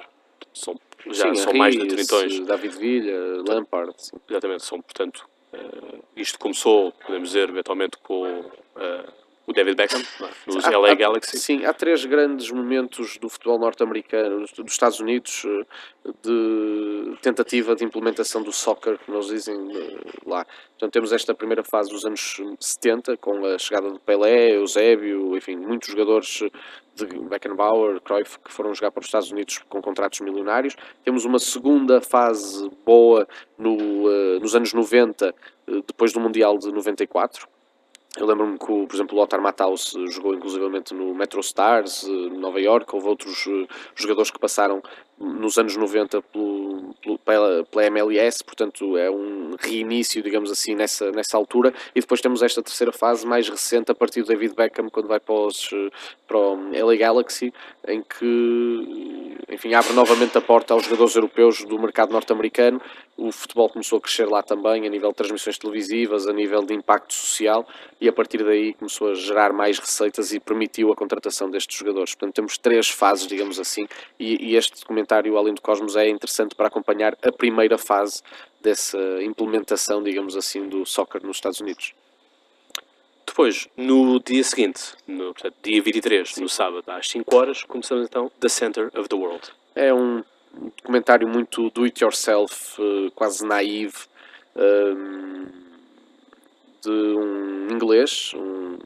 São, já sim, são mais de tritões. David Villa, Lampard. Sim. Exatamente, são, portanto, uh, isto começou, podemos dizer, eventualmente com uh, o David Beckham, nos há, LA Galaxy. Sim, há três grandes momentos do futebol norte-americano, dos Estados Unidos, eh, de tentativa de implementação do soccer, como eles dizem eh, lá. Portanto, temos esta primeira fase dos anos 70, com a chegada do Pelé, Eusébio, enfim, muitos jogadores de Beckenbauer, Cruyff, que foram jogar para os Estados Unidos com contratos milionários. Temos uma segunda fase boa no, uh, nos anos 90, uh, depois do Mundial de 94, eu lembro-me que, por exemplo, o Lothar Matthaus jogou inclusivamente no Metro Stars, eh, Nova York. Houve outros eh, jogadores que passaram nos anos 90 pelo, pelo, pela, pela MLS, portanto é um reinício, digamos assim, nessa, nessa altura. E depois temos esta terceira fase mais recente a partir do David Beckham, quando vai para, os, para o LA Galaxy, em que enfim, abre novamente a porta aos jogadores europeus do mercado norte-americano. O futebol começou a crescer lá também, a nível de transmissões televisivas, a nível de impacto social, e a partir daí começou a gerar mais receitas e permitiu a contratação destes jogadores. Portanto, temos três fases, digamos assim, e, e este documentário documentário Além do Cosmos é interessante para acompanhar a primeira fase dessa implementação, digamos assim, do soccer nos Estados Unidos. Depois, no dia seguinte, no portanto, dia 23, Sim. no sábado, às 5 horas, começamos então The Center of the World. É um documentário muito do-it-yourself, eh, quase naive, ehm, de um inglês, um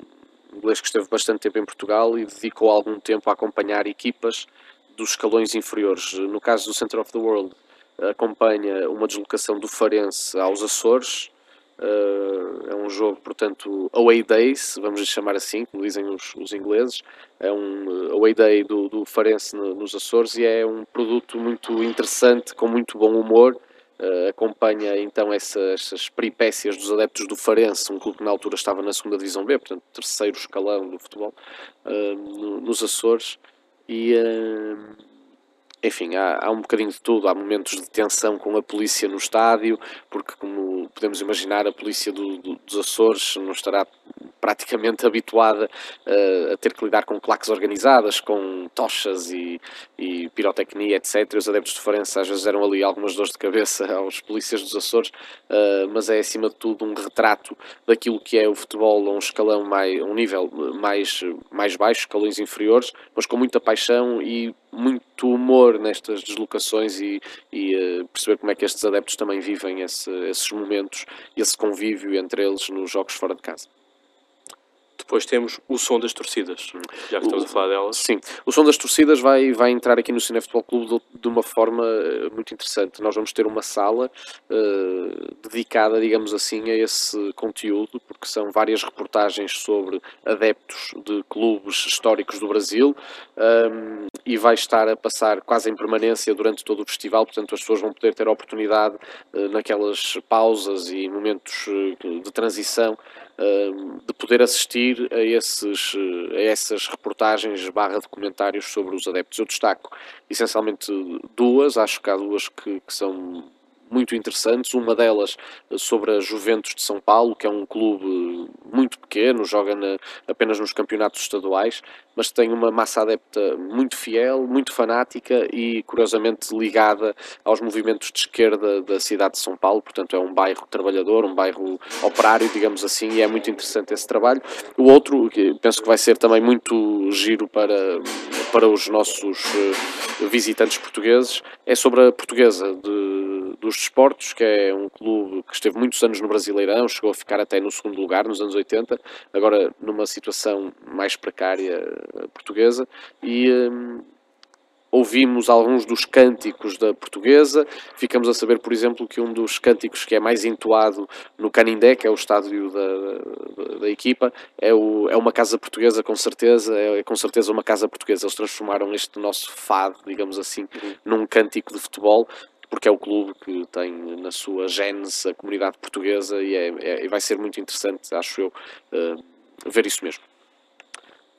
inglês que esteve bastante tempo em Portugal e dedicou algum tempo a acompanhar equipas dos escalões inferiores. No caso do Center of the World, acompanha uma deslocação do Farense aos Açores, uh, é um jogo, portanto, away days, vamos lhe chamar assim, como dizem os, os ingleses. É um away day do, do Farense nos Açores e é um produto muito interessante, com muito bom humor. Uh, acompanha então essa, essas peripécias dos adeptos do Farense, um clube que na altura estava na segunda divisão B, portanto terceiro escalão do futebol, uh, no, nos Açores. E, uh, enfim, há, há, um bocadinho de tudo. Há momentos de tensão com a polícia no estádio, porque, como podemos imaginar, a polícia do, do, dos Açores não estará praticamente habituada uh, a ter que lidar com claques organizadas, com tochas e, e pirotecnia, etc. Os adeptos de Farense às vezes eram ali algumas dores de cabeça aos polícias dos Açores, uh, mas é acima de tudo um retrato daquilo que é o futebol a um escalão mais, um nível mais, mais baixo, escalões inferiores, mas com muita paixão e muito humor nestas deslocações e, e uh, perceber como é que estes adeptos também vivem esse, esses momentos, esse convívio entre eles nos jogos fora de casa. Depois temos o som das torcidas, já que estamos a falar delas. Sim, o som das torcidas vai, vai entrar aqui no Cine Futebol Clube de, uma forma uh, muito interessante. Nós vamos ter uma sala uh, dedicada, digamos assim, a esse conteúdo, porque são várias reportagens sobre adeptos de clubes históricos do Brasil um, e vai estar a passar quase em permanência durante todo o festival, portanto as pessoas vão poder ter a oportunidade uh, naquelas pausas e momentos de transição de poder assistir a, esses, a essas reportagens barra documentários sobre os adeptos. Eu destaco essencialmente duas, acho que há duas que, que são muito interessantes. Uma delas sobre a Juventus de São Paulo, que é um clube muito pequeno, joga na, apenas nos campeonatos estaduais, mas tem uma massa adepta muito fiel, muito fanática e curiosamente ligada aos movimentos de esquerda da cidade de São Paulo. Portanto, é um bairro trabalhador, um bairro operário, digamos assim, e é muito interessante esse trabalho. O outro, que penso que vai ser também muito giro para, para os nossos eh, visitantes portugueses, é sobre a portuguesa de, dos desportos, que é um clube que esteve muitos anos no Brasileirão, chegou a ficar até no segundo lugar nos anos 80, agora numa situação mais precária eh, portuguesa, e um, ouvimos alguns dos cânticos da portuguesa, ficamos a saber, por exemplo, que um dos cânticos que é mais entoado no Canindé, que é o estádio da, da, da equipa, é, o, é uma casa portuguesa, com certeza, é, é, com certeza uma casa portuguesa. Eles transformaram este nosso fado, digamos assim, uhum. num cântico de futebol, porque é o clube que tem na sua gênese a comunidade portuguesa e, é, é, vai ser muito interessante, acho eu, uh, ver isso mesmo.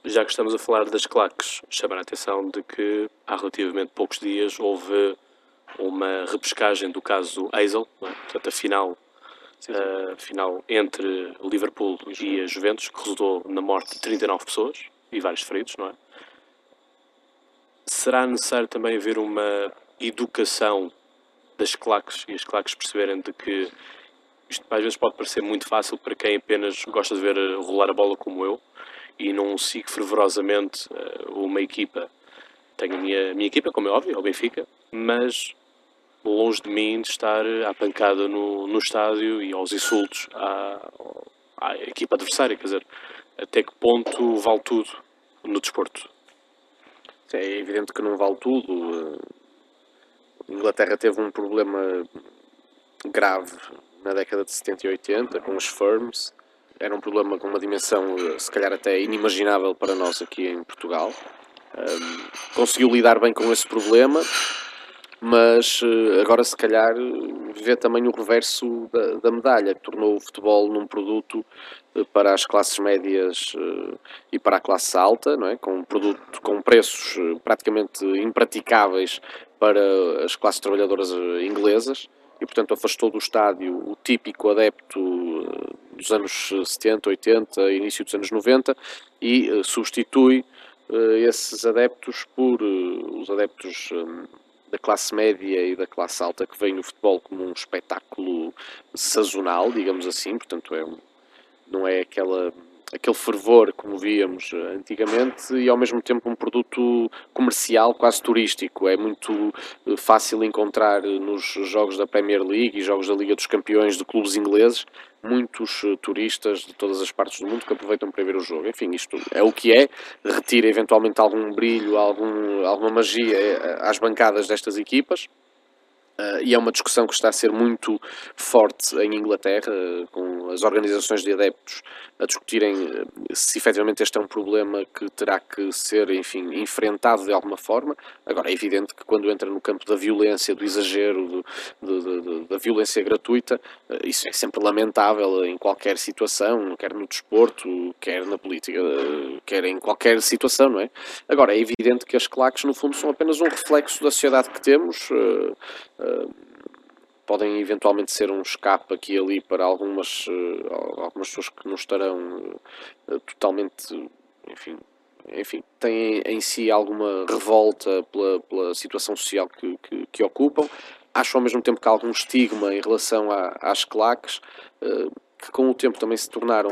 Já que estamos a falar das claques, chamar a atenção de que há relativamente poucos dias houve uma repescagem do caso Eisel, é? portanto a final, sim, sim. Uh, final entre Liverpool e a Juventus, que resultou na morte de 39 pessoas e vários feridos, não é? Será necessário também haver uma educação das claques e as claques perceberem de que isto às vezes pode parecer muito fácil para quem apenas gosta de ver eh, rolar a bola como eu e não sigo fervorosamente uh, uma equipa. Tenho a minha, minha equipa, como é óbvio, é o Benfica, mas longe de mim de estar à pancada no, no estádio e aos insultos à, à equipa adversária. Quer dizer, até que ponto vale tudo no desporto? É evidente que não vale tudo. A Inglaterra teve um problema grave na década de 70 e 80 com os firms. Era um problema com uma dimensão, eh, se calhar, até inimaginável para nós aqui em Portugal. Um, conseguiu lidar bem com esse problema, mas eh, agora, se calhar, vê também o reverso da, da medalha, que tornou o futebol num produto eh, para as classes médias e para a classe alta, não é? com um produto com preços praticamente impraticáveis para as classes trabalhadoras eh, inglesas e, portanto, afastou do estádio o típico adepto eh, dos anos 70, 80, início dos anos 90 e substitui esses adeptos por os adeptos um, da classe média e da classe alta que veem no futebol como um espetáculo sazonal, digamos assim, portanto, é um, não é aquela aquele fervor como víamos eh, antigamente e ao mesmo tempo um produto comercial quase turístico. É muito eh, fácil encontrar eh, nos jogos da Premier League e jogos da Liga dos Campeões de clubes ingleses muitos turistas de todas as partes do mundo que aproveitam para ver o jogo. Enfim, isto é o que é, retira eventualmente algum brilho, algum, alguma magia às bancadas destas equipas. Uh, e é uma discussão que está a ser muito forte em Inglaterra, com as organizações de adeptos a discutirem eh, se efetivamente este é um problema que terá que ser, enfim, enfrentado de alguma forma. Agora, é evidente que quando entra no campo da violência, do exagero, do, da violência gratuita, eh, isso é sempre lamentável em qualquer situação, quer no desporto, quer na política, eh, quer em qualquer situação, não é? Agora, é evidente que as claques, no fundo, são apenas um reflexo da sociedade que temos. Uh, uh, podem eventualmente ser um escape aqui e ali para algumas, uh, algumas pessoas que não estarão totalmente, enfim, enfim, têm em si alguma revolta pela, pela situação social que, que, que, ocupam. Acho ao mesmo tempo que há algum estigma em relação a, às claques, que com o tempo também se tornaram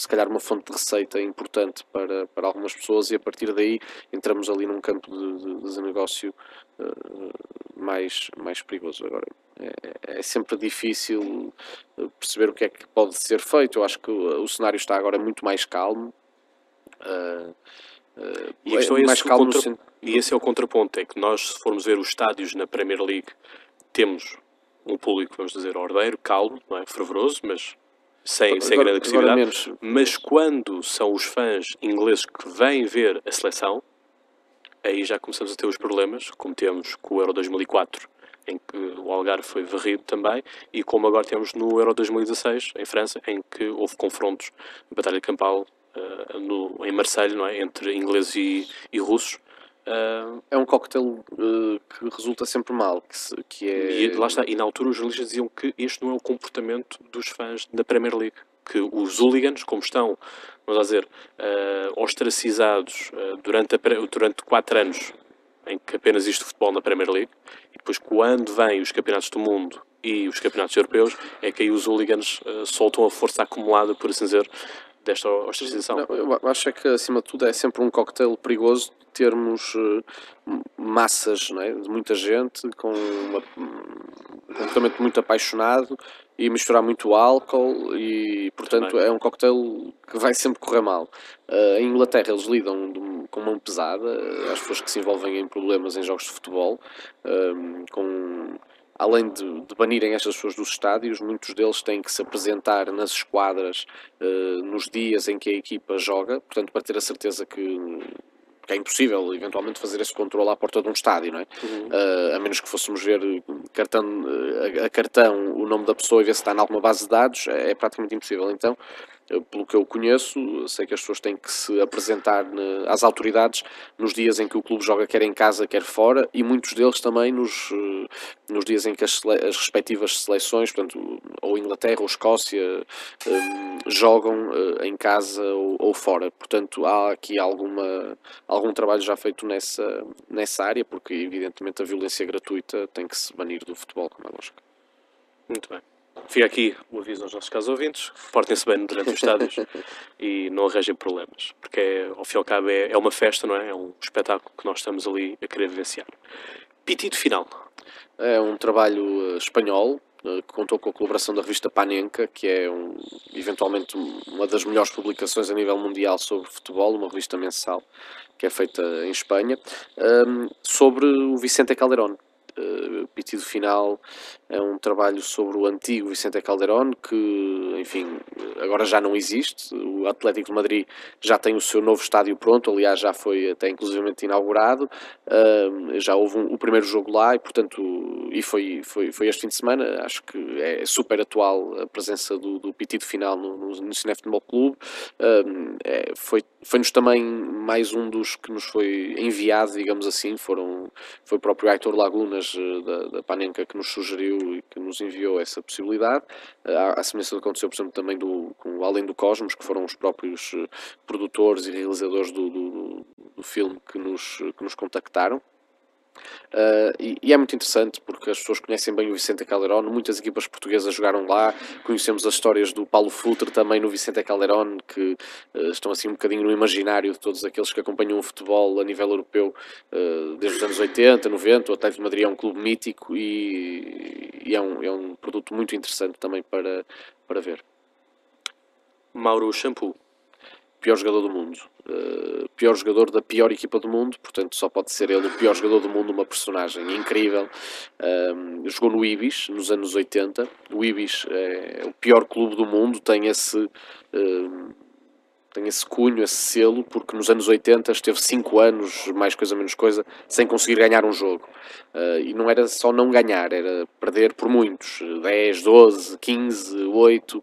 se calhar uma fonte de receita importante para, para algumas pessoas e a partir daí entramos ali num campo de, de, de negócio uh, mais, mais perigoso. Agora, é, é, sempre difícil eh, perceber o que é que pode ser feito. Eu acho que o, o cenário está agora muito mais calmo. Uh, uh, e, é mais calmo contra... e esse é o contraponto, é que nós, se formos ver os estádios na Premier League, temos um público, vamos dizer, ordeiro, calmo, não é? fervoroso, mas sem, sem grande agressividade. Mas quando são os fãs ingleses que vêm ver a seleção, aí já começamos a ter os problemas, como temos com o Euro 2004, em que o Algarve foi varrido também, e como agora temos no Euro 2016, em França, em que houve confrontos, batalha campal uh, no, em Marselha, não é? entre ingleses e, e russos, Uh, é um coquetel uh, que resulta sempre mal, que, se, que é... E lá está, e na altura os jornalistas diziam que este não é o comportamento dos fãs da Premier League, que os hooligans, como estão, vamos dizer, uh, ostracizados durante, a, durante quatro anos, em que apenas existe futebol na Premier League, e depois quando vêm os campeonatos do mundo e os campeonatos europeus, é que aí os hooligans soltam a força acumulada, por assim dizer, desta ostracização. Eu acho é que, acima de tudo, é sempre um coquetel perigoso termos uh, massas é? de muita gente com uma, um comportamento muito apaixonado e misturar muito álcool e, portanto, Também. é um coquetel que vai sempre correr mal. Uh, em Inglaterra eles lidam de, com mão pesada, as pessoas que se envolvem em problemas em jogos de futebol, com além de, de, banirem estas pessoas dos estádios, muitos deles têm que se apresentar nas esquadras uh, nos dias em que a equipa joga, portanto, para ter a certeza que, que é impossível eventualmente fazer esse controle à porta de um estádio, não é? Uhum. Uh, a menos que fôssemos ver cartão, a, a, cartão o nome da pessoa e ver se está em alguma base de dados, é, é praticamente impossível. Então, pelo que eu conheço, sei que as pessoas têm que se apresentar às autoridades nos dias em que o clube joga quer em casa, quer fora, e muitos deles também nos, eh, nos dias em que as, as respectivas seleções, portanto, ou Inglaterra ou Escócia, eh, jogam em casa ou, ou, fora. Portanto, há aqui alguma, algum trabalho já feito nessa, nessa área, porque evidentemente a violência gratuita tem que se banir do futebol, como é lógico. Muito bem. Fica aqui o aviso aos nossos casos ouvintes, portem-se bem durante os estádios e não arranjem problemas, porque é, ao fim e ao cabo é, é uma festa, não é? É um espetáculo que nós estamos ali a querer vivenciar. Pitido final. É um trabalho uh, espanhol, uh, que contou com a colaboração da revista Panenka, que é um, eventualmente uma das melhores publicações a nível mundial sobre futebol, uma revista mensal que é feita em Espanha, um, sobre o Vicente Calderón Pitido Final é um trabalho sobre o antigo Vicente Calderón, que, enfim, agora já não existe. O Atlético de Madrid já tem o seu novo estádio pronto, aliás, já foi até inclusivamente inaugurado. Uh, já houve um, o primeiro jogo lá e, portanto, e foi, foi, foi este fim de semana. Acho que é super atual a presença do, do Pitido Final no, no, no Cinef Futebol Clube. Uh, é, foi, foi-nos também mais um dos que nos foi enviado, digamos assim. Foram, foi o próprio Aitor Lagunas eh, da, da Panenka que nos sugeriu e que nos enviou essa possibilidade. A, a semelhança do que aconteceu, por exemplo, também do, com Além do Cosmos, que foram os próprios eh, produtores e realizadores do, do, do filme que nos, que nos contactaram. Uh, e, e, é muito interessante porque as pessoas conhecem bem o Vicente Calderón, muitas equipas portuguesas jogaram lá, conhecemos as histórias do Paulo Futre também no Vicente Calderón, que uh, estão assim um bocadinho no imaginário de todos aqueles que acompanham o futebol a nível europeu uh, desde os anos 80, 90. O Atlético de Madrid é um clube mítico e, e é, um, é um produto muito interessante também para, para ver. Mauro Shampoo. Pior jogador do mundo. Uh, pior jogador da pior equipa do mundo, portanto só pode ser ele o pior jogador do mundo, uma personagem incrível. Uh, jogou no Ibis nos anos 80. O Ibis é o pior clube do mundo, tem esse. Uh, tem esse cunho, esse selo, porque nos anos 80 esteve 5 anos, mais coisa menos coisa, sem conseguir ganhar um jogo. Uh, e não era só não ganhar, era perder por muitos, 10, 12, 15, 8. Uh,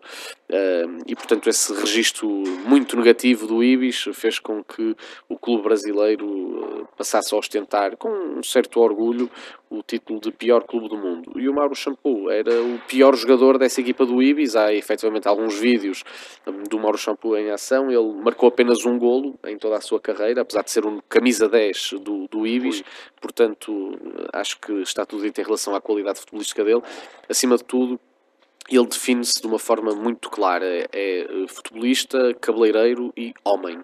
e portanto esse registro muito negativo do Ibis fez com que o clube brasileiro ah, passasse a ostentar com um certo orgulho o título de pior clube do mundo. E o Mauro Shampoo era o pior jogador dessa equipa do Ibis. Há efetivamente alguns vídeos do Mauro Shampoo em ação. Ele marcou apenas um golo em toda a sua carreira, apesar de ser um camisa 10 do, do Ibis. Portanto, acho que está tudo dito em relação à qualidade futebolística dele. Acima de tudo, ele define-se de uma forma muito clara: é, é futebolista, cabeleireiro e homem.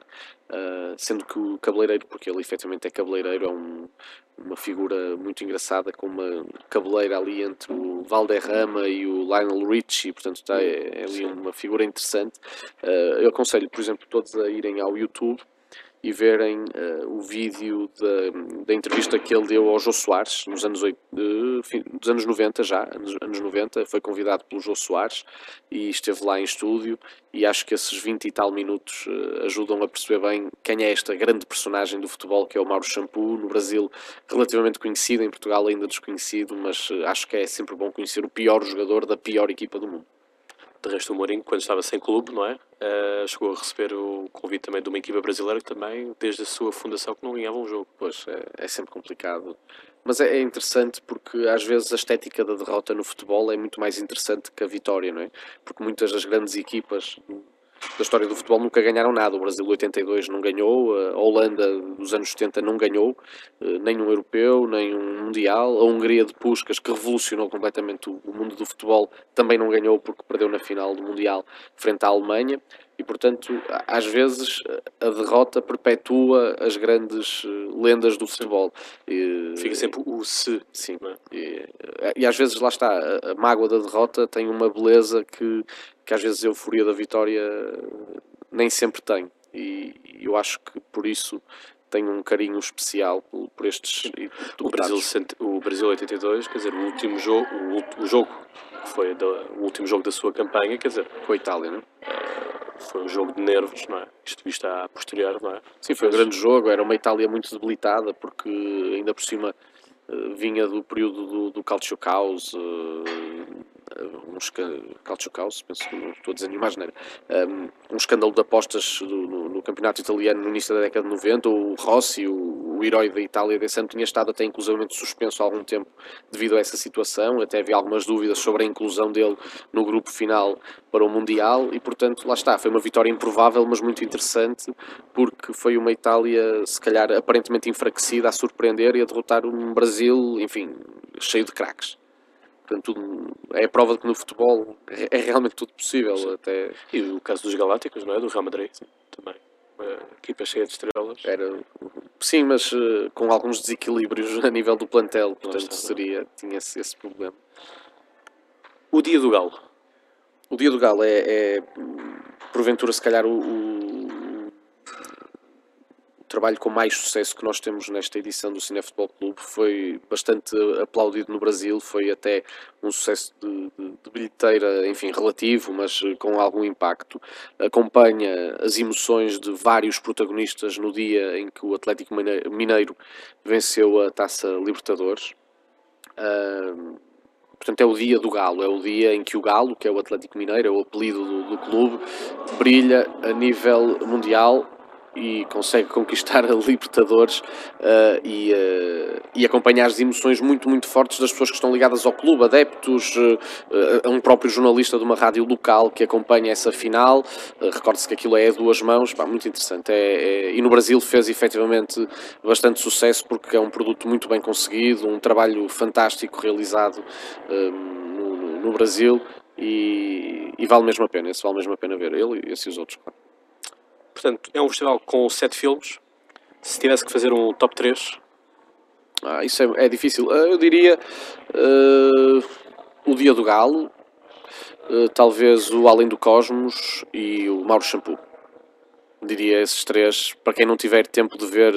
Uh, sendo que o cabeleireiro, porque ele efetivamente é cabeleireiro, é um, uma figura muito engraçada com uma cabeleira ali entre o Valderrama e o Lionel Richie, portanto está, é, é ali uma figura interessante. Uh, eu aconselho, por exemplo, todos a irem ao YouTube e verem uh, o vídeo da, da entrevista que ele deu ao Jô Soares nos anos, uh, dos anos 90 já, anos, anos 90, foi convidado pelo Jô Soares e esteve lá em estúdio e acho que esses 20 e tal minutos uh, ajudam a perceber bem quem é esta grande personagem do futebol que é o Mauro Shampoo, no Brasil relativamente conhecido, em Portugal ainda desconhecido, mas acho que é sempre bom conhecer o pior jogador da pior equipa do mundo. De resto, o Mourinho, quando estava sem clube, não é? Uh, chegou a receber o convite também de uma equipa brasileira que também, desde a sua fundação, que não ganhava um jogo. Pois, é, é sempre complicado. Mas é, é, interessante porque às vezes a estética da derrota no futebol é muito mais interessante que a vitória, não é? Porque muitas das grandes equipas da história do futebol nunca ganharam nada. O Brasil 82 não ganhou, a Holanda dos anos 70 não ganhou, eh, nem um europeu, nem um mundial. A Hungria de Puskas, que revolucionou completamente o mundo do futebol, também não ganhou porque perdeu na final do mundial frente à Alemanha. E, portanto, às vezes a derrota perpetua as grandes eh, lendas do futebol. E, Fica sempre o se. Sim. É? E, e, às vezes, lá está, a mágoa da derrota tem uma beleza que, que às vezes a euforia da vitória nem sempre tem. E eu acho que por isso tenho um carinho especial por, por estes o Brasil, o Brasil 82, quer dizer, o último jogo, o, o jogo que foi da, o último jogo da sua campanha, quer dizer, com a Itália, não é? Foi um jogo de nervos, não é? Isto visto a posterior, não é? Sim, foi um grande jogo, era uma Itália muito debilitada, porque ainda por cima eh, vinha do período do, do Calcio Caos, um Calcio Caos, penso estou a dizer nenhuma asneira, um, um escândalo de apostas do, no, no, campeonato italiano no início da década de 90, o Rossi, o, o herói da Itália desse ano, tinha estado até inclusivamente suspenso há algum tempo devido a essa situação, até havia algumas dúvidas sobre a inclusão dele no grupo final para o Mundial e portanto lá está, foi uma vitória improvável mas muito interessante porque foi uma Itália se calhar aparentemente enfraquecida a surpreender e a derrotar um Brasil, enfim, cheio de craques. Portanto, tudo, é a prova de que no futebol é, é realmente tudo possível. Até... E o caso dos Galácticos, não é? Do Real Madrid sim. também. Uma equipa cheia de estrelas. Era, sim, mas uh, com alguns desequilíbrios a nível do plantel. Portanto, Nossa, seria, tinha esse, esse, problema. O dia do Galo. O dia do Galo é, é porventura, se calhar, o, o trabalho com mais sucesso que nós temos nesta edição do Cine Futebol Clube. Foi bastante aplaudido no Brasil, foi até um sucesso de, de, de, bilheteira, enfim, relativo, mas com algum impacto. Acompanha as emoções de vários protagonistas no dia em que o Atlético Mineiro venceu a Taça Libertadores. Uh, portanto, é o dia do Galo, é o dia em que o Galo, que é o Atlético Mineiro, é o apelido do, do clube, brilha a nível mundial e consegue conquistar a Libertadores uh, e, uh, e acompanhar as emoções muito, muito fortes das pessoas que estão ligadas ao clube, adeptos, uh, um próprio jornalista de uma rádio local que acompanha essa final. Recorde-se que aquilo é a duas mãos, pá, muito interessante. É, é, e no Brasil fez efetivamente bastante sucesso porque é um produto muito bem conseguido, um trabalho fantástico realizado no, no, Brasil e, e, vale mesmo a pena. Esse vale mesmo a pena ver, ele e esses outros, claro. Portanto, é um festival com sete filmes. Se tivesse que fazer um top 3. Ah, isso é, é difícil. Ah, eu diria uh, O Dia do Galo, uh, talvez o Além do Cosmos e o Mauro Shampoo. Diria esses três. Para quem não tiver tempo de ver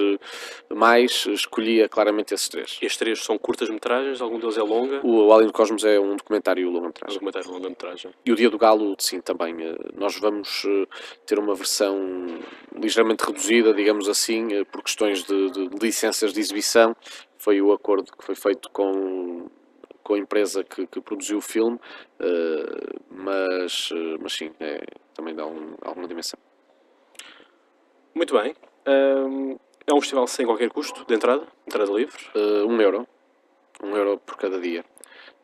mais, escolhia claramente esses três. Estes três são curtas-metragens, algum deles é longa? O Alien Cosmos é um documentário Um longa-metragem. documentário longa-metragem. E o Dia do Galo, sim, também. eh, Nós vamos eh, ter uma versão ligeiramente reduzida, digamos assim, eh, por questões de, de licenças de exibição. Foi o acordo que foi feito com, com a empresa que, que produziu o filme, eh, mas, mas sim, é, também dá um- alguma dimensão. Muito bem. É um festival sem qualquer custo de entrada, entrada livre. Eh, um euro. Um euro por cada dia.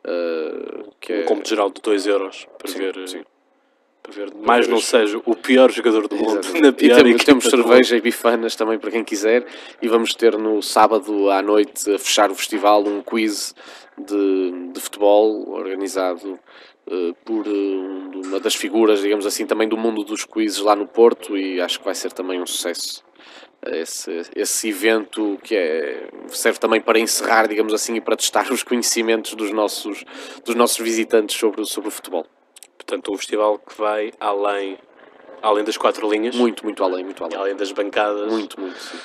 Eh, que é, Um combo geral de 2 euros para Sim, ver, sim. para ver mais ver não seja o pior jogador do mundo Exatamente. na E pior temos, equipa temos mundo. cerveja e bifanas também para quem quiser. E vamos ter no sábado à noite, a fechar o festival, um quiz de, de futebol organizado por eh, um- uma das figuras, digamos assim, também do mundo dos quizzes lá no Porto. E acho que vai ser também um sucesso. Esse, esse evento que é, serve também para encerrar, digamos assim, e para testar os conhecimentos dos nossos, dos nossos visitantes sobre, sobre o futebol. Portanto, um festival que vai além, além das quatro linhas, Muito, muito além, muito além. além das bancadas. Muito, muito. sim.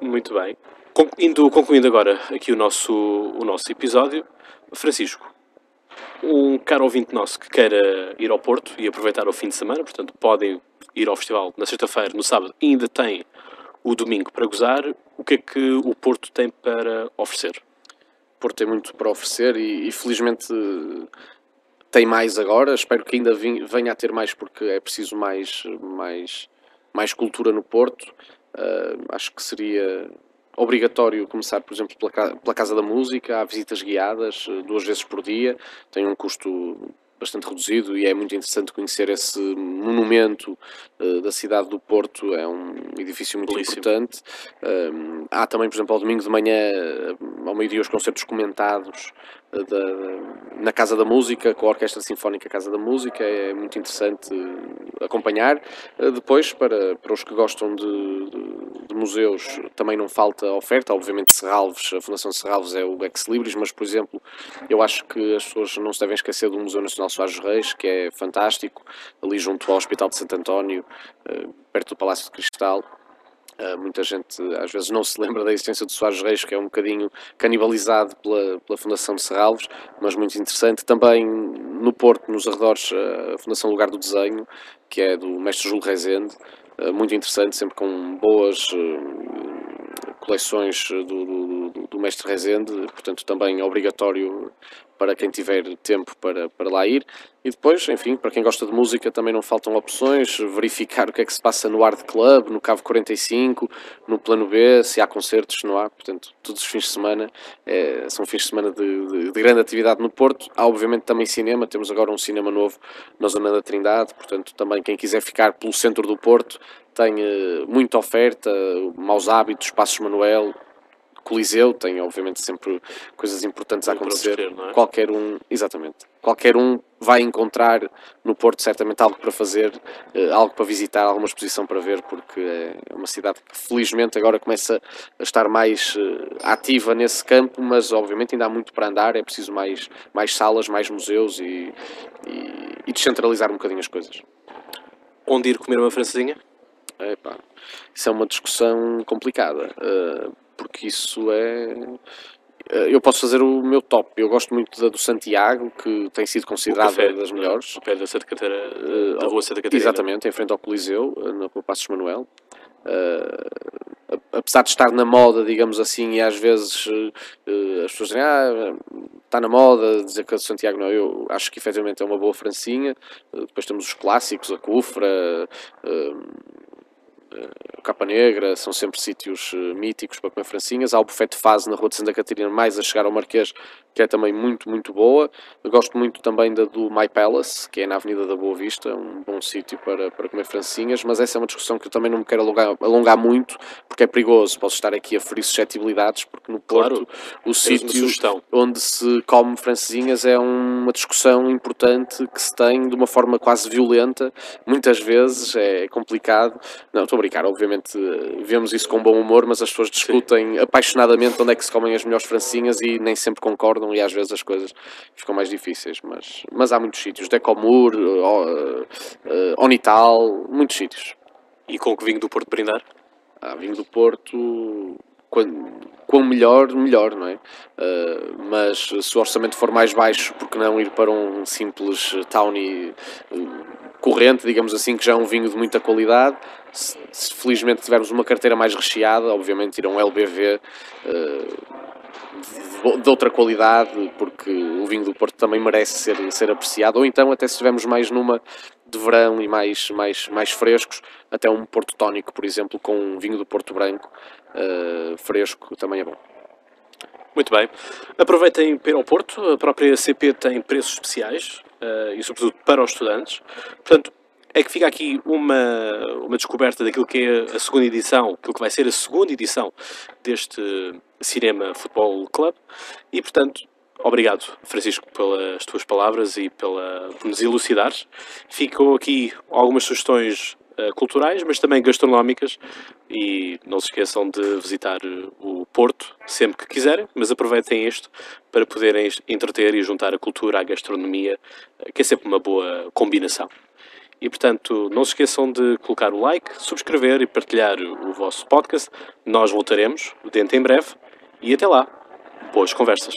Muito bem. Con- indo- concluindo agora aqui o nosso, o nosso episódio, Francisco, um caro ouvinte nosso que queira ir ao Porto e aproveitar o fim de semana, portanto, podem ir ao festival na sexta-feira, no sábado, e ainda tem o domingo para gozar. O que é que o Porto tem para oferecer? Porto tem muito para oferecer e, e felizmente tem mais agora. Espero que ainda venha a ter mais porque é preciso mais, mais, mais cultura no Porto. Ah, acho que seria obrigatório começar, por exemplo, pela, pela Casa da Música. Há visitas guiadas eh, duas vezes por dia. Tem um custo bastante reduzido e é muito interessante conhecer esse monumento eh, da cidade do Porto. É um edifício muito Belíssimo. importante. Um, há também, por exemplo, ao domingo de manhã, eh, ao meio-dia, os concertos comentados da- na Casa da Música, com a Orquestra Sinfónica Casa da Música. É muito interessante eh, acompanhar. Eh, Depois, para, para os que gostam de, de- de museus, também não falta oferta. Obviamente, Serralves, a Fundação Serralves é o Ex Libris, mas, por exemplo, eu acho que as pessoas não se devem esquecer do Museu Nacional Soares Reis, que é fantástico, ali junto ao Hospital de Santo António, eh, perto do Palácio de Cristal. Uh, muita gente às vezes não se lembra da existência do Soares Reis, que é um bocadinho canibalizado pela, pela Fundação Serralves, mas muito interessante. Também no Porto, nos arredores, uh, a Fundação Lugar do Desenho, que é do mestre Júlio Rezende, uh, muito interessante, sempre com boas coleções do, do, do- do mestre Rezende, portanto também obrigatório para quem tiver tempo para, para lá ir. E depois, enfim, para quem gosta de música também não faltam opções, verificar o que é que se passa no Art Club, no Cavo 45, no Plano B, se há concertos, não há, portanto, todos os fins de semana eh, são fins de semana de, de- de grande atividade no Porto. Há obviamente também cinema, temos agora um cinema novo na zona da Trindade, portanto também quem quiser ficar pelo centro do Porto tem muita oferta, Maus Hábitos, Passos Manuel, Coliseu, tem obviamente sempre coisas importantes a acontecer. oferecer, é? Qualquer um, exatamente, qualquer um vai encontrar no Porto certamente algo para fazer, eh, algo para visitar, alguma exposição para ver, porque é uma cidade que felizmente agora começa a estar mais eh, ativa nesse campo, mas obviamente ainda há muito para andar, é preciso mais, mais salas, mais museus e, e, e descentralizar um bocadinho as coisas. Onde ir comer uma francesinha? Epá, isso é uma discussão complicada, eh, porque isso é. eh, Eu posso fazer o meu top. Eu gosto muito da do Santiago, que tem sido considerada café, das é? melhores. Ao pé da Santa Catarina, Eh, da rua Santa Catarina. Exatamente, em frente ao Coliseu, na Rua Passos Manuel. A- apesar de estar na moda, digamos assim, e às vezes eh, as pessoas dizem, ah, está na moda dizer que a de Santiago não, eu acho que efetivamente é uma boa francinha. Eh, depois temos os clássicos, a Cufra, o Capa Negra, são sempre sítios eh, míticos para comer francinhas. Há o buffet de fase na Rua de Santa Catarina, mais a chegar ao Marquês, que é também muito, muito boa. Eu gosto muito também da do My Palace, que é na Avenida da Boa Vista, um bom sítio para, para comer francinhas, mas essa é uma discussão que eu também não me quero alongar, alongar muito, porque é perigoso. Posso estar aqui a ferir suscetibilidades, porque no Porto Claro, o sítio onde se come francesinhas é uma discussão importante que se tem de uma forma quase violenta, muitas vezes é complicado. Não, estou a brincar, obviamente eh, vemos isso com bom humor, mas as pessoas discutem apaixonadamente onde é que se comem as melhores francesinhas e nem sempre concordam e às vezes as coisas ficam mais difíceis, mas, mas há muitos sítios, Decomur, eh, eh, Onital, muitos sítios. E com que vinho do Porto brindar? Ah, vinho do Porto, quão melhor, melhor, não é? Uh, mas se o orçamento for mais baixo, porque não ir para um simples Tawny uh, corrente, digamos assim, que já é um vinho de muita qualidade. Se, se felizmente tivermos uma carteira mais recheada, obviamente ir a um LBV uh, de, outra qualidade, porque o vinho do Porto também merece ser, ser apreciado. Ou então, até se estivermos mais numa de verão e mais, mais, mais frescos, até um Porto Tónico, por exemplo, com um vinho do Porto Branco uh, fresco, também é bom. Muito bem. Aproveitem para ao Porto, a própria CP tem preços especiais uh, e, sobretudo, para os estudantes. Portanto, é que fica aqui uma, uma descoberta daquilo que é a segunda edição, aquilo que vai ser a segunda edição deste Cinema Futebol Club. E, portanto, obrigado, Francisco, pelas tuas palavras e pela, por nos elucidares. Ficam aqui algumas sugestões uh, culturais, mas também gastronómicas. E não se esqueçam de visitar o Porto sempre que quiserem, mas aproveitem este para poderem entreter e juntar a cultura à gastronomia, uh, que é sempre uma boa combinação. E portanto, não se esqueçam de colocar o like, subscrever e partilhar o vosso podcast. Nós voltaremos dentro em breve e até lá. Boas conversas.